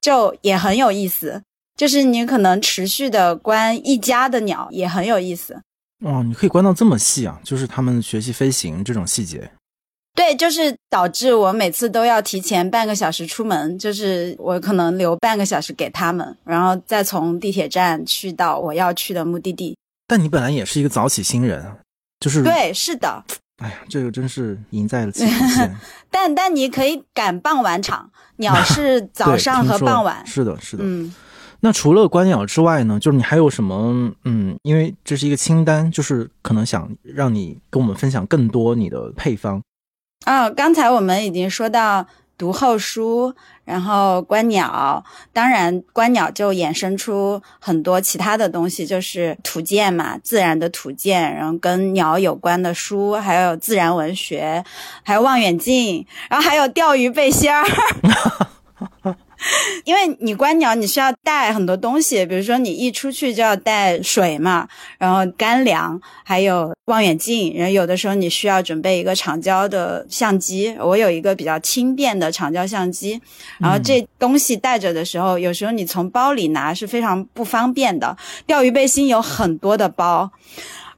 就也很有意思。就是你可能持续的关一家的鸟也很有意思哦，你可以关到这么细啊，就是他们学习飞行这种细节。对，就是导致我每次都要提前半个小时出门，就是我可能留半个小时给他们，然后再从地铁站去到我要去的目的地。但你本来也是一个早起新人啊，就是对，是的。哎呀，这个真是赢在了起跑线。但但你可以赶傍晚场，鸟是 早上和傍晚。是的，是的。嗯，那除了观鸟之外呢？就是你还有什么？嗯，因为这是一个清单，就是可能想让你跟我们分享更多你的配方。啊，刚才我们已经说到。读后书，然后观鸟，当然观鸟就衍生出很多其他的东西，就是图鉴嘛，自然的图鉴，然后跟鸟有关的书，还有自然文学，还有望远镜，然后还有钓鱼背心儿。因为你观鸟，你需要带很多东西，比如说你一出去就要带水嘛，然后干粮，还有望远镜，然后有的时候你需要准备一个长焦的相机。我有一个比较轻便的长焦相机，然后这东西带着的时候，有时候你从包里拿是非常不方便的。钓鱼背心有很多的包。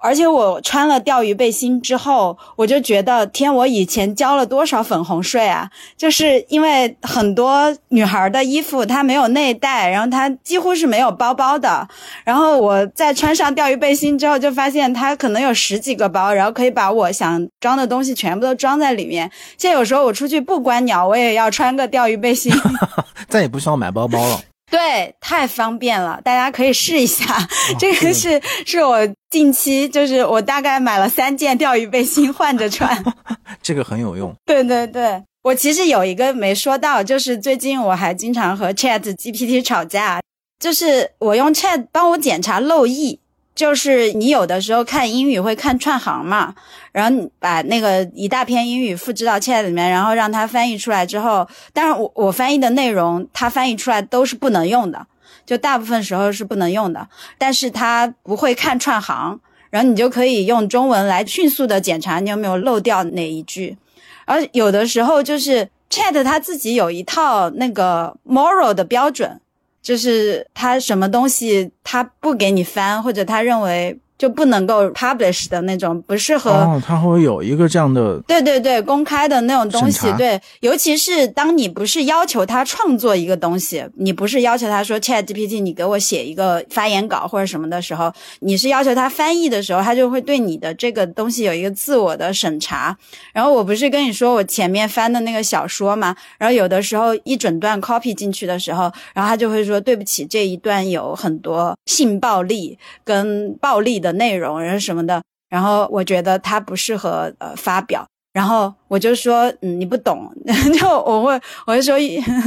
而且我穿了钓鱼背心之后，我就觉得天，我以前交了多少粉红税啊！就是因为很多女孩的衣服它没有内袋，然后它几乎是没有包包的。然后我在穿上钓鱼背心之后，就发现它可能有十几个包，然后可以把我想装的东西全部都装在里面。现在有时候我出去不观鸟，我也要穿个钓鱼背心，再也不需要买包包了。对，太方便了，大家可以试一下。这个是是我近期，就是我大概买了三件钓鱼背心换着穿，这个很有用。对对对，我其实有一个没说到，就是最近我还经常和 Chat GPT 吵架，就是我用 Chat 帮我检查漏译。就是你有的时候看英语会看串行嘛，然后把那个一大篇英语复制到 Chat 里面，然后让它翻译出来之后，当然我我翻译的内容它翻译出来都是不能用的，就大部分时候是不能用的，但是它不会看串行，然后你就可以用中文来迅速的检查你有没有漏掉哪一句，而有的时候就是 Chat 它自己有一套那个 moral 的标准。就是他什么东西他不给你翻，或者他认为。就不能够 publish 的那种不适合哦，它会有一个这样的对对对公开的那种东西，对，尤其是当你不是要求他创作一个东西，你不是要求他说 Chat GPT 你给我写一个发言稿或者什么的时候，你是要求他翻译的时候，他就会对你的这个东西有一个自我的审查。然后我不是跟你说我前面翻的那个小说嘛？然后有的时候一整段 copy 进去的时候，然后他就会说对不起，这一段有很多性暴力跟暴力。的内容，然后什么的，然后我觉得他不适合呃发表，然后我就说，嗯，你不懂，就我会，我就说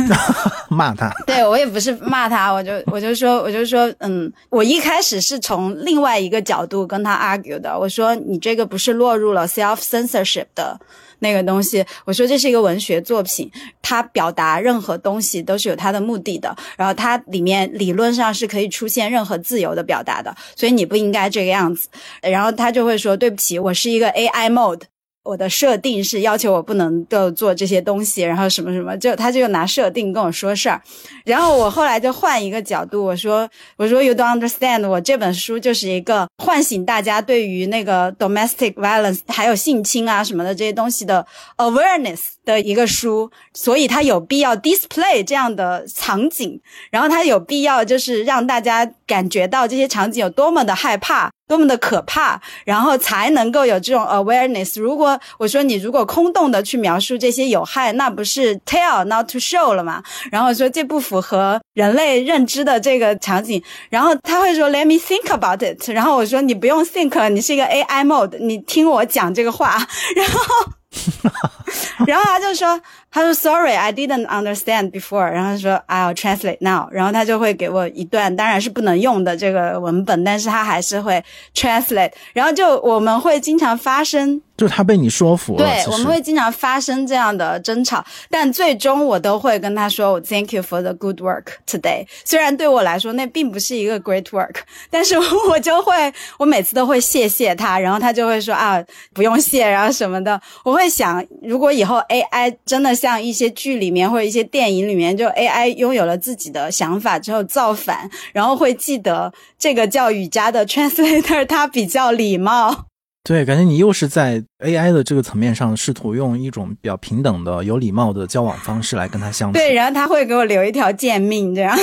骂他，对我也不是骂他，我就我就说，我就说，嗯，我一开始是从另外一个角度跟他 argue 的，我说你这个不是落入了 self censorship 的。那个东西，我说这是一个文学作品，它表达任何东西都是有它的目的的，然后它里面理论上是可以出现任何自由的表达的，所以你不应该这个样子。然后他就会说对不起，我是一个 AI mode。我的设定是要求我不能够做这些东西，然后什么什么，就他就拿设定跟我说事儿，然后我后来就换一个角度，我说我说 You don't understand，我这本书就是一个唤醒大家对于那个 domestic violence 还有性侵啊什么的这些东西的 awareness 的一个书，所以它有必要 display 这样的场景，然后它有必要就是让大家感觉到这些场景有多么的害怕。多么的可怕，然后才能够有这种 awareness。如果我说你如果空洞的去描述这些有害，那不是 tell not to show 了吗？然后说这不符合人类认知的这个场景。然后他会说 let me think about it。然后我说你不用 think，你是一个 AI mode，你听我讲这个话。然后。然后他就说：“他说 Sorry, I didn't understand before。”然后说：“I'll translate now。”然后他就会给我一段，当然是不能用的这个文本，但是他还是会 translate。然后就我们会经常发生。就他被你说服了，对，我们会经常发生这样的争吵，但最终我都会跟他说：“我 Thank you for the good work today。”虽然对我来说那并不是一个 great work，但是我就会，我每次都会谢谢他，然后他就会说：“啊，不用谢，然后什么的。”我会想，如果以后 AI 真的像一些剧里面或者一些电影里面，就 AI 拥有了自己的想法之后造反，然后会记得这个叫雨佳的 translator，他比较礼貌。对，感觉你又是在 AI 的这个层面上试图用一种比较平等的、有礼貌的交往方式来跟他相处。对，然后他会给我留一条贱命，这样。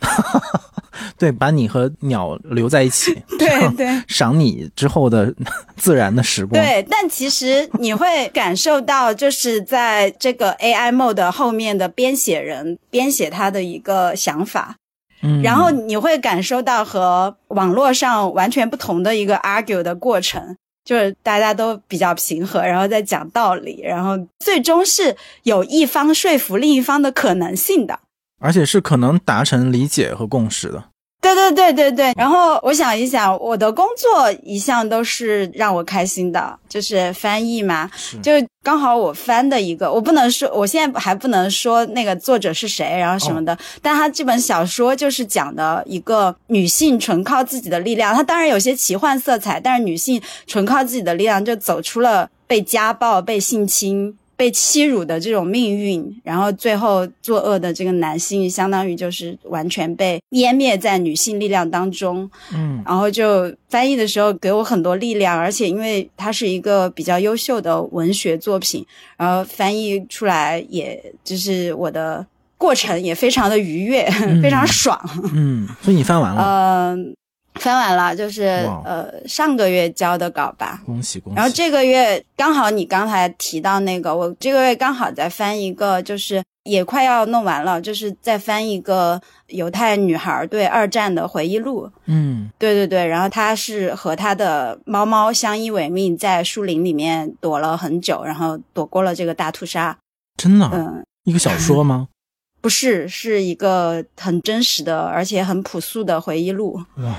对，把你和鸟留在一起，对对，赏你之后的自然的时光。对，但其实你会感受到，就是在这个 AI mode 后面的编写人编写他的一个想法，嗯，然后你会感受到和网络上完全不同的一个 argue 的过程，就是大家都比较平和，然后在讲道理，然后最终是有一方说服另一方的可能性的。而且是可能达成理解和共识的。对对对对对。然后我想一想，我的工作一向都是让我开心的，就是翻译嘛。就刚好我翻的一个，我不能说，我现在还不能说那个作者是谁，然后什么的。但他这本小说就是讲的一个女性纯靠自己的力量，她当然有些奇幻色彩，但是女性纯靠自己的力量就走出了被家暴、被性侵。被欺辱的这种命运，然后最后作恶的这个男性，相当于就是完全被湮灭在女性力量当中。嗯，然后就翻译的时候给我很多力量，而且因为它是一个比较优秀的文学作品，然后翻译出来，也就是我的过程也非常的愉悦，非常爽。嗯，所以你翻完了？嗯。翻完了，就是呃上个月交的稿吧，恭喜恭喜。然后这个月刚好你刚才提到那个，我这个月刚好在翻一个，就是也快要弄完了，就是在翻一个犹太女孩对二战的回忆录。嗯，对对对，然后她是和她的猫猫相依为命，在树林里面躲了很久，然后躲过了这个大屠杀。真的？嗯，一个小说吗？不是，是一个很真实的，而且很朴素的回忆录。哇。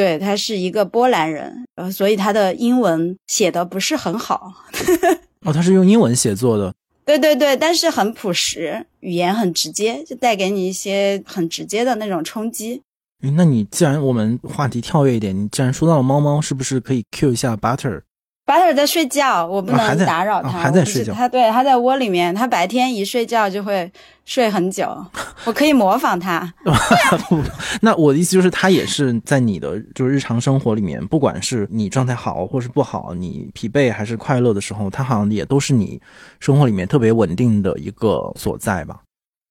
对他是一个波兰人，呃，所以他的英文写的不是很好。哦，他是用英文写作的。对对对，但是很朴实，语言很直接，就带给你一些很直接的那种冲击。那你既然我们话题跳跃一点，你既然说到了猫猫，是不是可以 cue 一下 Butter？Butter 在睡觉，我不能打扰他。还在睡觉。他对他在窝里面，他白天一睡觉就会睡很久。我可以模仿他。那我的意思就是，他也是在你的就是日常生活里面，不管是你状态好或是不好，你疲惫还是快乐的时候，他好像也都是你生活里面特别稳定的一个所在吧？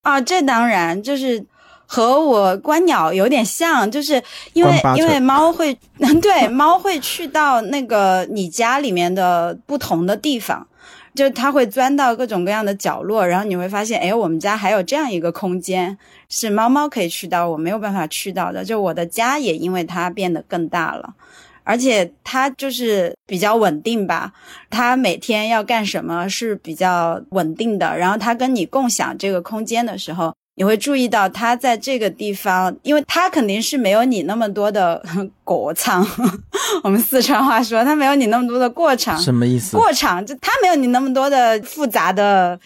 啊，这当然就是。和我观鸟有点像，就是因为因为猫会，对猫会去到那个你家里面的不同的地方，就它会钻到各种各样的角落，然后你会发现，哎，我们家还有这样一个空间是猫猫可以去到，我没有办法去到的。就我的家也因为它变得更大了，而且它就是比较稳定吧，它每天要干什么是比较稳定的，然后它跟你共享这个空间的时候。你会注意到他在这个地方，因为他肯定是没有你那么多的 过场。我们四川话说，他没有你那么多的过场。什么意思？过场就他没有你那么多的复杂的。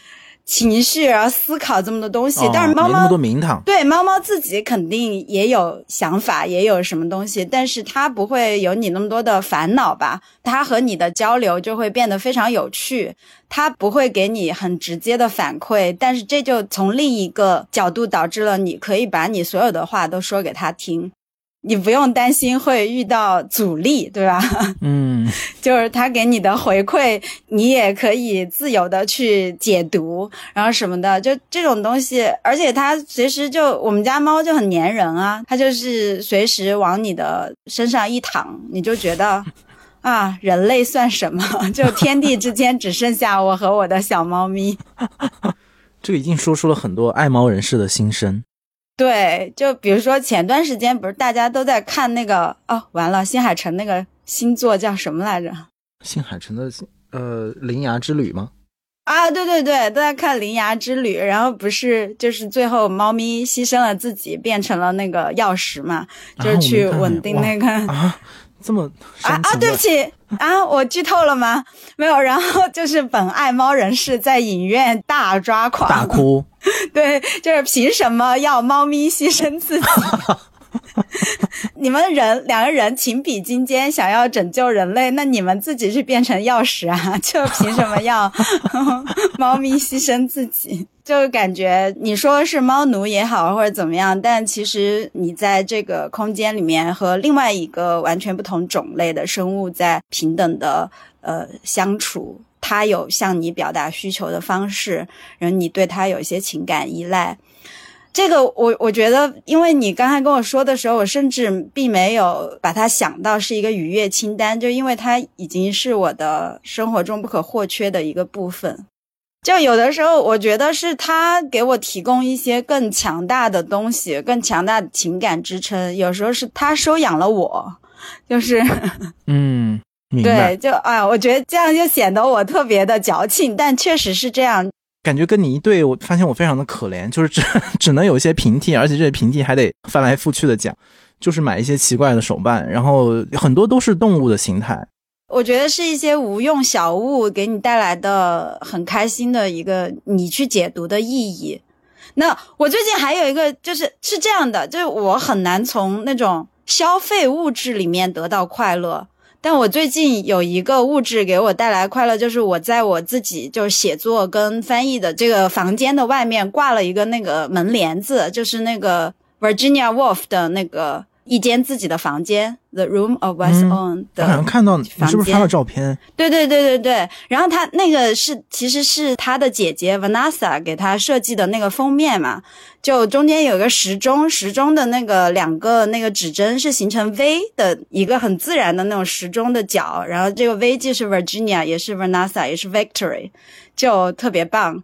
情绪，然后思考这么多东西，但是猫猫对猫猫自己肯定也有想法，也有什么东西，但是它不会有你那么多的烦恼吧？它和你的交流就会变得非常有趣，它不会给你很直接的反馈，但是这就从另一个角度导致了你可以把你所有的话都说给他听。你不用担心会遇到阻力，对吧？嗯，就是他给你的回馈，你也可以自由的去解读，然后什么的，就这种东西。而且它随时就，我们家猫就很粘人啊，它就是随时往你的身上一躺，你就觉得啊，人类算什么？就天地之间只剩下我和我的小猫咪。这个已经说出了很多爱猫人士的心声。对，就比如说前段时间不是大家都在看那个哦，完了，新海诚那个新作叫什么来着？新海诚的呃《铃芽之旅》吗？啊，对对对，都在看《铃芽之旅》，然后不是就是最后猫咪牺牲了自己，变成了那个钥匙嘛，就是去稳定那个啊。这么 啊啊！对不起啊，我剧透了吗？没有。然后就是本爱猫人士在影院大抓狂，大哭。对，就是凭什么要猫咪牺牲自己？你们人两个人情比金坚，想要拯救人类，那你们自己去变成钥匙啊？就凭什么要猫咪牺牲自己？就感觉你说是猫奴也好，或者怎么样，但其实你在这个空间里面和另外一个完全不同种类的生物在平等的呃相处，他有向你表达需求的方式，然后你对他有一些情感依赖。这个我我觉得，因为你刚才跟我说的时候，我甚至并没有把它想到是一个愉悦清单，就因为它已经是我的生活中不可或缺的一个部分。就有的时候，我觉得是他给我提供一些更强大的东西，更强大的情感支撑。有时候是他收养了我，就是嗯，对，就啊，我觉得这样就显得我特别的矫情，但确实是这样。感觉跟你一对，我发现我非常的可怜，就是只 只能有一些平替，而且这些平替还得翻来覆去的讲，就是买一些奇怪的手办，然后很多都是动物的形态。我觉得是一些无用小物给你带来的很开心的一个你去解读的意义。那我最近还有一个就是是这样的，就是我很难从那种消费物质里面得到快乐。但我最近有一个物质给我带来快乐，就是我在我自己就是写作跟翻译的这个房间的外面挂了一个那个门帘子，就是那个 Virginia Woolf 的那个一间自己的房间。The room of one's own 的，好像看到你是不是发了照片？对对对对对。然后他那个是其实是他的姐姐 Vanessa 给他设计的那个封面嘛，就中间有个时钟，时钟的那个两个那个指针是形成 V 的一个很自然的那种时钟的角，然后这个 V 既是 Virginia，也是 Vanessa，也是 Victory，就特别棒，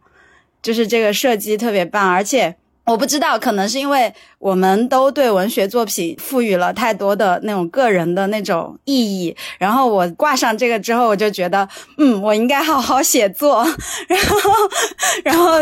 就是这个设计特别棒，而且。我不知道，可能是因为我们都对文学作品赋予了太多的那种个人的那种意义。然后我挂上这个之后，我就觉得，嗯，我应该好好写作。然后，然后，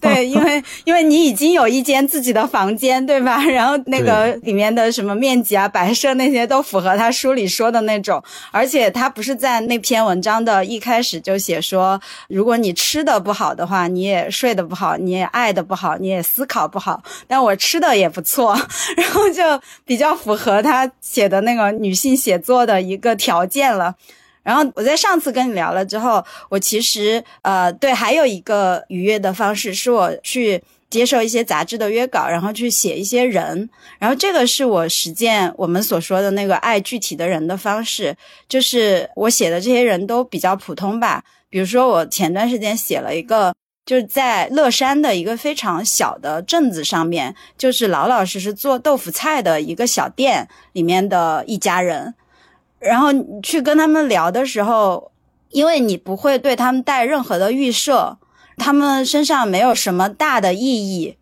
对，因为因为你已经有一间自己的房间，对吧？然后那个里面的什么面积啊、摆设那些都符合他书里说的那种。而且他不是在那篇文章的一开始就写说，如果你吃的不好的话，你也睡得不好，你也爱的不好，你也思考。不好，但我吃的也不不错，然后就比较符合他写的那个女性写作的一个条件了。然后我在上次跟你聊了之后，我其实呃对，还有一个愉悦的方式是我去接受一些杂志的约稿，然后去写一些人，然后这个是我实践我们所说的那个爱具体的人的方式，就是我写的这些人都比较普通吧。比如说我前段时间写了一个。就是在乐山的一个非常小的镇子上面，就是老老实实做豆腐菜的一个小店里面的一家人。然后去跟他们聊的时候，因为你不会对他们带任何的预设，他们身上没有什么大的意义，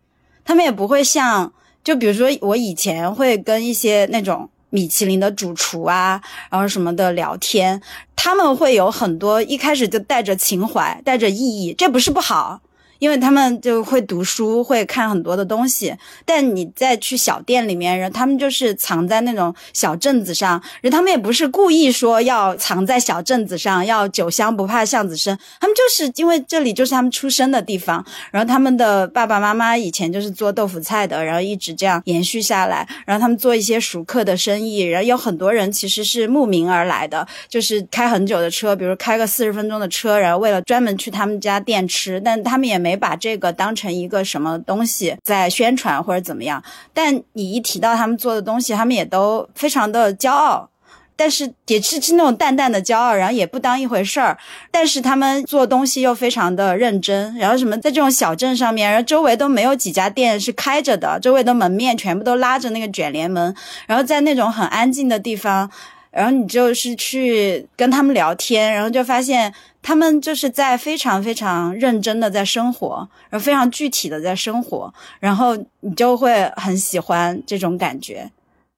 他们也不会像，就比如说我以前会跟一些那种。米其林的主厨啊，然后什么的聊天，他们会有很多一开始就带着情怀，带着意义，这不是不好。因为他们就会读书，会看很多的东西，但你再去小店里面，人他们就是藏在那种小镇子上，人他们也不是故意说要藏在小镇子上，要酒香不怕巷子深，他们就是因为这里就是他们出生的地方，然后他们的爸爸妈妈以前就是做豆腐菜的，然后一直这样延续下来，然后他们做一些熟客的生意，然后有很多人其实是慕名而来的，就是开很久的车，比如开个四十分钟的车，然后为了专门去他们家店吃，但他们也没。没把这个当成一个什么东西在宣传或者怎么样，但你一提到他们做的东西，他们也都非常的骄傲，但是也是是那种淡淡的骄傲，然后也不当一回事儿。但是他们做东西又非常的认真，然后什么在这种小镇上面，然后周围都没有几家店是开着的，周围的门面全部都拉着那个卷帘门，然后在那种很安静的地方，然后你就是去跟他们聊天，然后就发现。他们就是在非常非常认真的在生活，然后非常具体的在生活，然后你就会很喜欢这种感觉。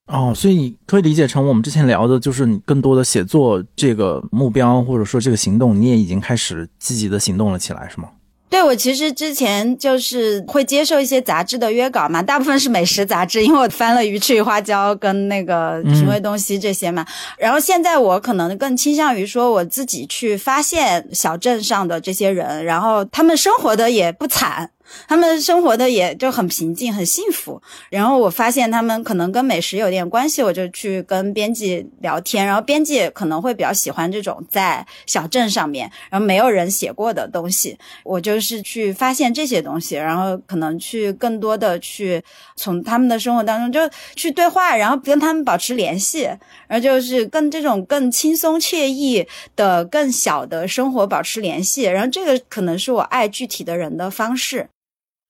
哦，所以你可以理解成我们之前聊的，就是你更多的写作这个目标，或者说这个行动，你也已经开始积极的行动了起来，是吗？对，我其实之前就是会接受一些杂志的约稿嘛，大部分是美食杂志，因为我翻了《鱼翅与花椒》跟那个《品味东西》这些嘛。然后现在我可能更倾向于说，我自己去发现小镇上的这些人，然后他们生活的也不惨。他们生活的也就很平静、很幸福。然后我发现他们可能跟美食有点关系，我就去跟编辑聊天，然后编辑可能会比较喜欢这种在小镇上面，然后没有人写过的东西。我就是去发现这些东西，然后可能去更多的去从他们的生活当中就去对话，然后跟他们保持联系，然后就是跟这种更轻松惬意的、更小的生活保持联系。然后这个可能是我爱具体的人的方式。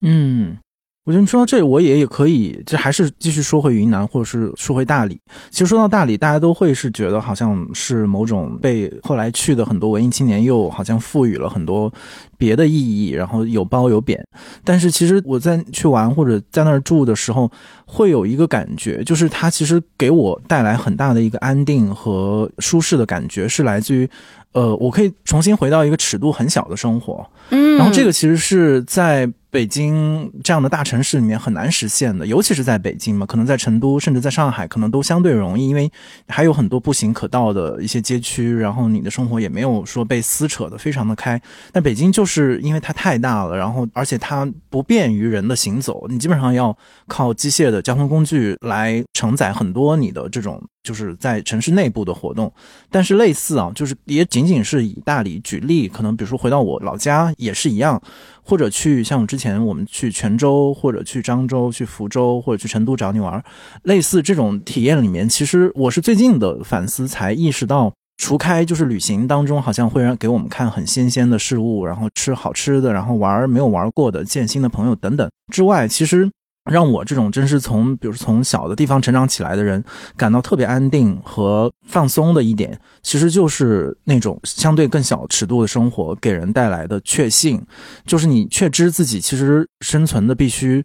嗯，我觉得你说到这，我也也可以，这还是继续说回云南，或者是说回大理。其实说到大理，大家都会是觉得好像是某种被后来去的很多文艺青年又好像赋予了很多别的意义，然后有褒有贬。但是其实我在去玩或者在那儿住的时候，会有一个感觉，就是它其实给我带来很大的一个安定和舒适的感觉，是来自于。呃，我可以重新回到一个尺度很小的生活，嗯，然后这个其实是在北京这样的大城市里面很难实现的，尤其是在北京嘛，可能在成都甚至在上海可能都相对容易，因为还有很多步行可到的一些街区，然后你的生活也没有说被撕扯的非常的开。但北京就是因为它太大了，然后而且它不便于人的行走，你基本上要靠机械的交通工具来承载很多你的这种。就是在城市内部的活动，但是类似啊，就是也仅仅是以大理举例，可能比如说回到我老家也是一样，或者去像之前我们去泉州，或者去漳州、去福州，或者去成都找你玩，类似这种体验里面，其实我是最近的反思才意识到，除开就是旅行当中好像会让给我们看很新鲜的事物，然后吃好吃的，然后玩没有玩过的，见新的朋友等等之外，其实。让我这种真是从，比如从小的地方成长起来的人，感到特别安定和放松的一点，其实就是那种相对更小尺度的生活给人带来的确信，就是你确知自己其实生存的必须。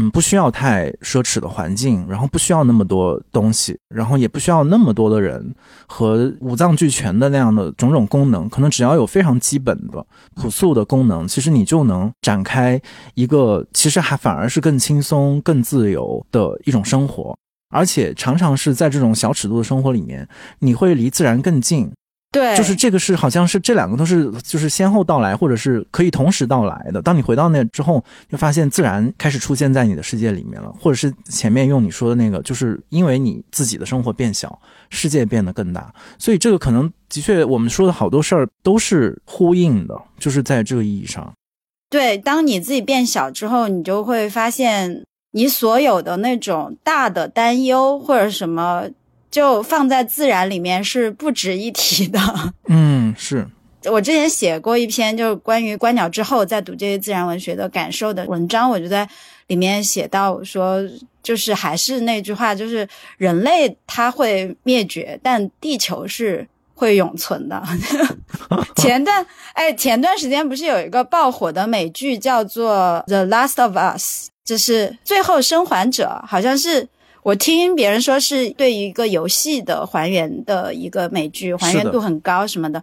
嗯，不需要太奢侈的环境，然后不需要那么多东西，然后也不需要那么多的人和五脏俱全的那样的种种功能，可能只要有非常基本的朴素的功能，其实你就能展开一个其实还反而是更轻松、更自由的一种生活，而且常常是在这种小尺度的生活里面，你会离自然更近。对，就是这个是好像是这两个都是就是先后到来，或者是可以同时到来的。当你回到那之后，就发现自然开始出现在你的世界里面了，或者是前面用你说的那个，就是因为你自己的生活变小，世界变得更大。所以这个可能的确，我们说的好多事儿都是呼应的，就是在这个意义上。对，当你自己变小之后，你就会发现你所有的那种大的担忧或者什么。就放在自然里面是不值一提的。嗯，是 我之前写过一篇，就是关于观鸟之后再读这些自然文学的感受的文章，我就在里面写到说，就是还是那句话，就是人类它会灭绝，但地球是会永存的。前段哎，前段时间不是有一个爆火的美剧叫做《The Last of Us》，就是最后生还者，好像是。我听别人说是对于一个游戏的还原的一个美剧，还原度很高什么的。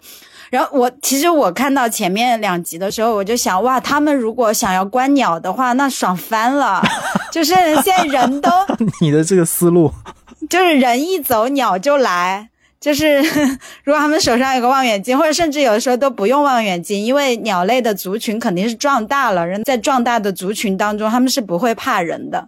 然后我其实我看到前面两集的时候，我就想，哇，他们如果想要观鸟的话，那爽翻了。就是现在人都 你的这个思路，就是人一走，鸟就来。就是 如果他们手上有个望远镜，或者甚至有的时候都不用望远镜，因为鸟类的族群肯定是壮大了，人在壮大的族群当中，他们是不会怕人的。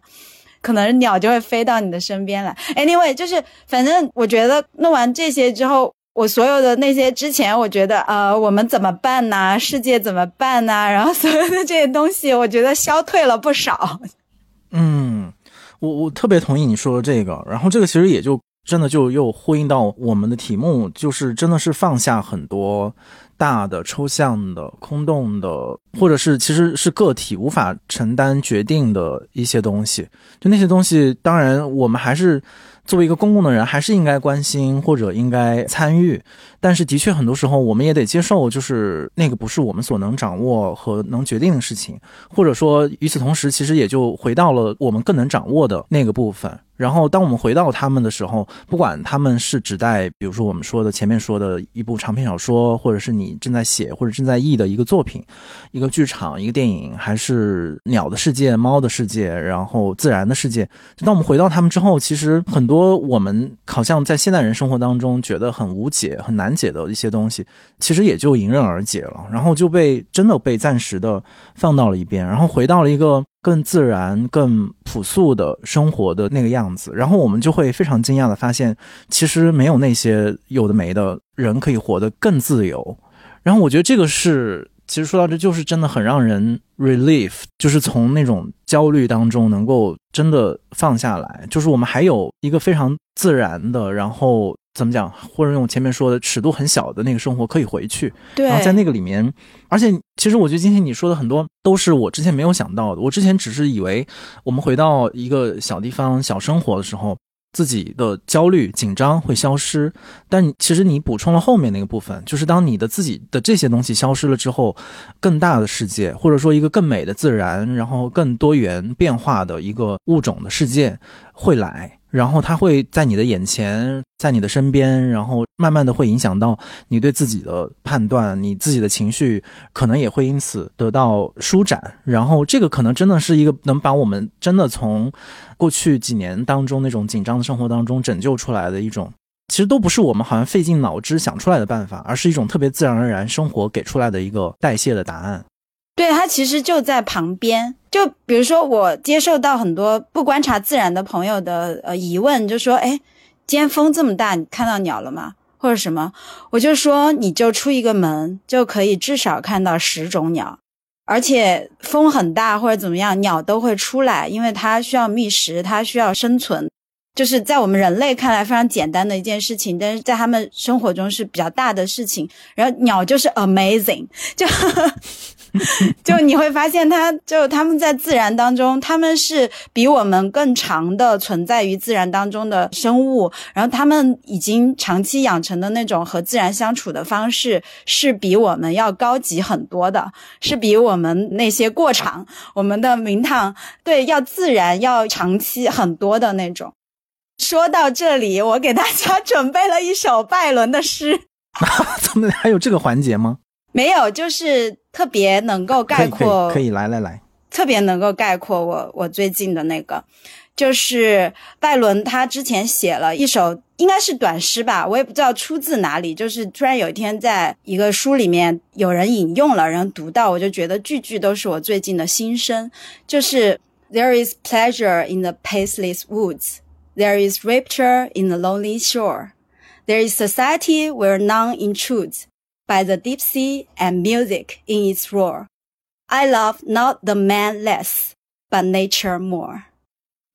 可能鸟就会飞到你的身边来。Anyway，就是反正我觉得弄完这些之后，我所有的那些之前我觉得呃我们怎么办呢？世界怎么办呢？然后所有的这些东西，我觉得消退了不少。嗯，我我特别同意你说的这个。然后这个其实也就真的就又呼应到我们的题目，就是真的是放下很多。大的、抽象的、空洞的，或者是其实是个体无法承担决定的一些东西，就那些东西，当然我们还是作为一个公共的人，还是应该关心或者应该参与。但是的确，很多时候我们也得接受，就是那个不是我们所能掌握和能决定的事情，或者说与此同时，其实也就回到了我们更能掌握的那个部分。然后，当我们回到他们的时候，不管他们是指代，比如说我们说的前面说的一部长篇小说，或者是你你正在写或者正在译的一个作品，一个剧场、一个电影，还是鸟的世界、猫的世界，然后自然的世界。就当我们回到他们之后，其实很多我们好像在现代人生活当中觉得很无解、很难解的一些东西，其实也就迎刃而解了，然后就被真的被暂时的放到了一边，然后回到了一个。更自然、更朴素的生活的那个样子，然后我们就会非常惊讶的发现，其实没有那些有的没的人可以活得更自由。然后我觉得这个是，其实说到这就是真的很让人 relief，就是从那种焦虑当中能够真的放下来，就是我们还有一个非常自然的，然后。怎么讲？或者用前面说的尺度很小的那个生活可以回去，然后在那个里面，而且其实我觉得今天你说的很多都是我之前没有想到的。我之前只是以为我们回到一个小地方、小生活的时候，自己的焦虑、紧张会消失。但其实你补充了后面那个部分，就是当你的自己的这些东西消失了之后，更大的世界，或者说一个更美的自然，然后更多元变化的一个物种的世界会来。然后它会在你的眼前，在你的身边，然后慢慢的会影响到你对自己的判断，你自己的情绪可能也会因此得到舒展。然后这个可能真的是一个能把我们真的从过去几年当中那种紧张的生活当中拯救出来的一种，其实都不是我们好像费尽脑汁想出来的办法，而是一种特别自然而然生活给出来的一个代谢的答案。对，它其实就在旁边。就比如说，我接受到很多不观察自然的朋友的呃疑问，就说：“哎，今天风这么大，你看到鸟了吗？或者什么？”我就说：“你就出一个门，就可以至少看到十种鸟，而且风很大或者怎么样，鸟都会出来，因为它需要觅食，它需要生存。就是在我们人类看来非常简单的一件事情，但是在他们生活中是比较大的事情。然后鸟就是 amazing，就。” 就你会发现，它就他们在自然当中，他们是比我们更长的存在于自然当中的生物。然后他们已经长期养成的那种和自然相处的方式，是比我们要高级很多的，是比我们那些过场，我们的名堂对要自然要长期很多的那种。说到这里，我给大家准备了一首拜伦的诗。怎么还有这个环节吗？没有，就是特别能够概括，可以来来来，特别能够概括我我最近的那个，就是拜伦他之前写了一首应该是短诗吧，我也不知道出自哪里，就是突然有一天在一个书里面有人引用了，然后读到，我就觉得句句都是我最近的心声，就是 There is pleasure in the paceless woods, there is rapture in the lonely shore, there is society where none intrudes. By the deep sea and music in its roar. I love not the man less, but nature more.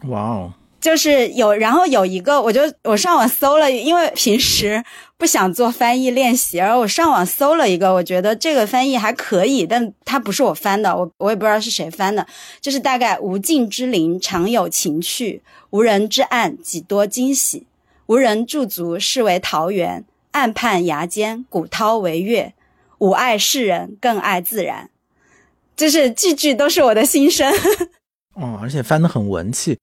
哇哦！就是有，然后有一个，我就我上网搜了，因为平时不想做翻译练习，然后我上网搜了一个，我觉得这个翻译还可以，但它不是我翻的，我我也不知道是谁翻的，就是大概无尽之林常有情趣，无人之岸几多惊喜，无人驻足是为桃源。岸畔崖间，古涛为月，吾爱世人，更爱自然。就是句句都是我的心声。哦，而且翻得很文气。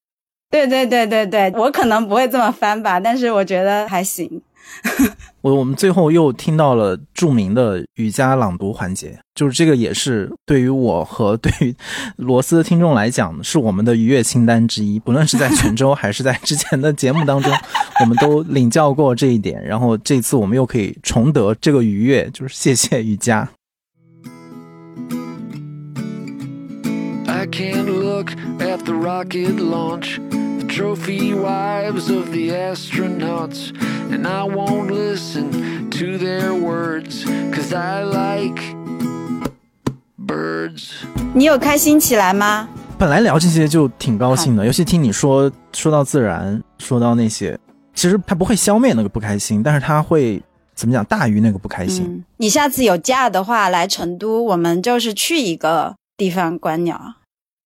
对对对对对，我可能不会这么翻吧，但是我觉得还行。我我们最后又听到了著名的瑜伽朗读环节，就是这个也是对于我和对于罗斯的听众来讲，是我们的愉悦清单之一。不论是在泉州还是在之前的节目当中，我们都领教过这一点。然后这次我们又可以重得这个愉悦，就是谢谢瑜伽。I can't look at the rocket launch. Trophy wives of the astronauts and i won't listen to their words cause i like birds. 你有开心起来吗？本来聊这些就挺高兴的尤其听你说说到自然说到那些其实它不会消灭那个不开心但是它会怎么讲大于那个不开心。你下次有假的话来成都我们就是去一个地方观鸟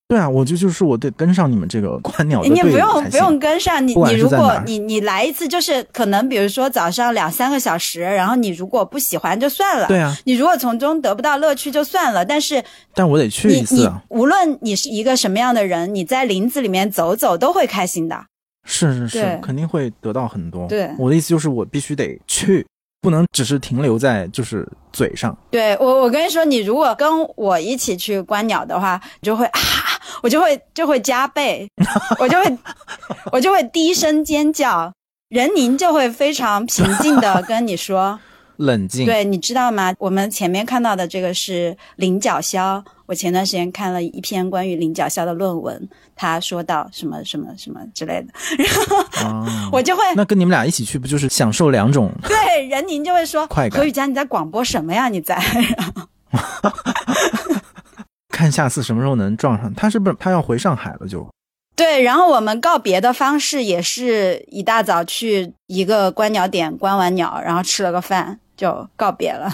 对啊，我就就是我得跟上你们这个观鸟的你不用不用跟上你，你如果你你来一次，就是可能比如说早上两三个小时，然后你如果不喜欢就算了。对啊，你如果从中得不到乐趣就算了。但是，但我得去一次。无论你是一个什么样的人，你在林子里面走走都会开心的。是是是，肯定会得到很多。对，我的意思就是我必须得去。不能只是停留在就是嘴上。对我，我跟你说，你如果跟我一起去观鸟的话，你就会啊，我就会就会加倍，我就会 我就会低声尖叫，任宁就会非常平静的跟你说。冷静。对，你知道吗？我们前面看到的这个是菱角鸮。我前段时间看了一篇关于菱角鸮的论文，他说到什么什么什么之类的，然后 我就会那跟你们俩一起去，不就是享受两种？对，任宁就会说快。何雨佳，你在广播什么呀？你在？看下次什么时候能撞上他？是不是他要回上海了？就对，然后我们告别的方式也是一大早去一个观鸟点观完鸟，然后吃了个饭。就告别了，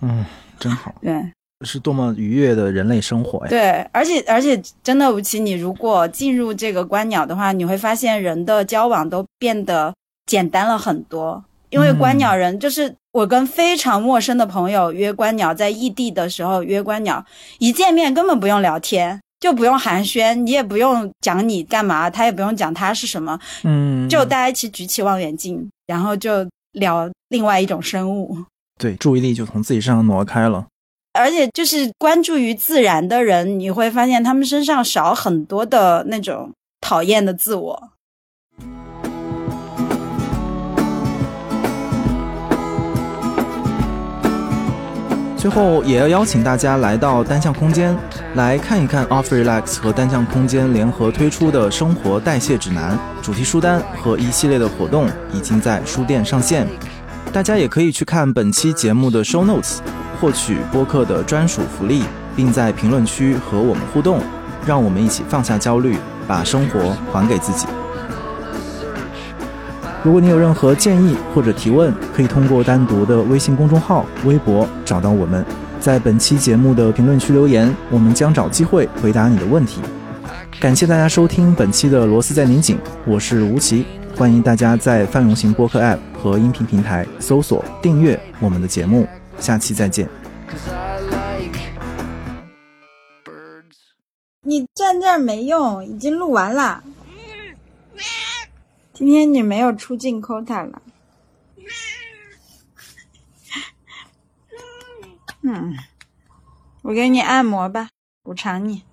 嗯，真好，对，是多么愉悦的人类生活呀！对，而且而且真的，吴奇，你如果进入这个观鸟的话，你会发现人的交往都变得简单了很多。因为观鸟人就是我跟非常陌生的朋友约观鸟，在异地的时候约观鸟，一见面根本不用聊天，就不用寒暄，你也不用讲你干嘛，他也不用讲他是什么，嗯，就大家一起举起望远镜，然后就。聊另外一种生物，对，注意力就从自己身上挪开了。而且就是关注于自然的人，你会发现他们身上少很多的那种讨厌的自我。最后也要邀请大家来到单向空间，来看一看 Off Relax 和单向空间联合推出的生活代谢指南主题书单和一系列的活动已经在书店上线。大家也可以去看本期节目的 Show Notes，获取播客的专属福利，并在评论区和我们互动，让我们一起放下焦虑，把生活还给自己。如果你有任何建议或者提问，可以通过单独的微信公众号、微博找到我们，在本期节目的评论区留言，我们将找机会回答你的问题。感谢大家收听本期的《螺丝在拧紧》，我是吴奇，欢迎大家在泛用型播客 App 和音频平台搜索订阅我们的节目，下期再见。你站这没用，已经录完了。今天你没有出镜 quota 了，嗯，我给你按摩吧，补偿你。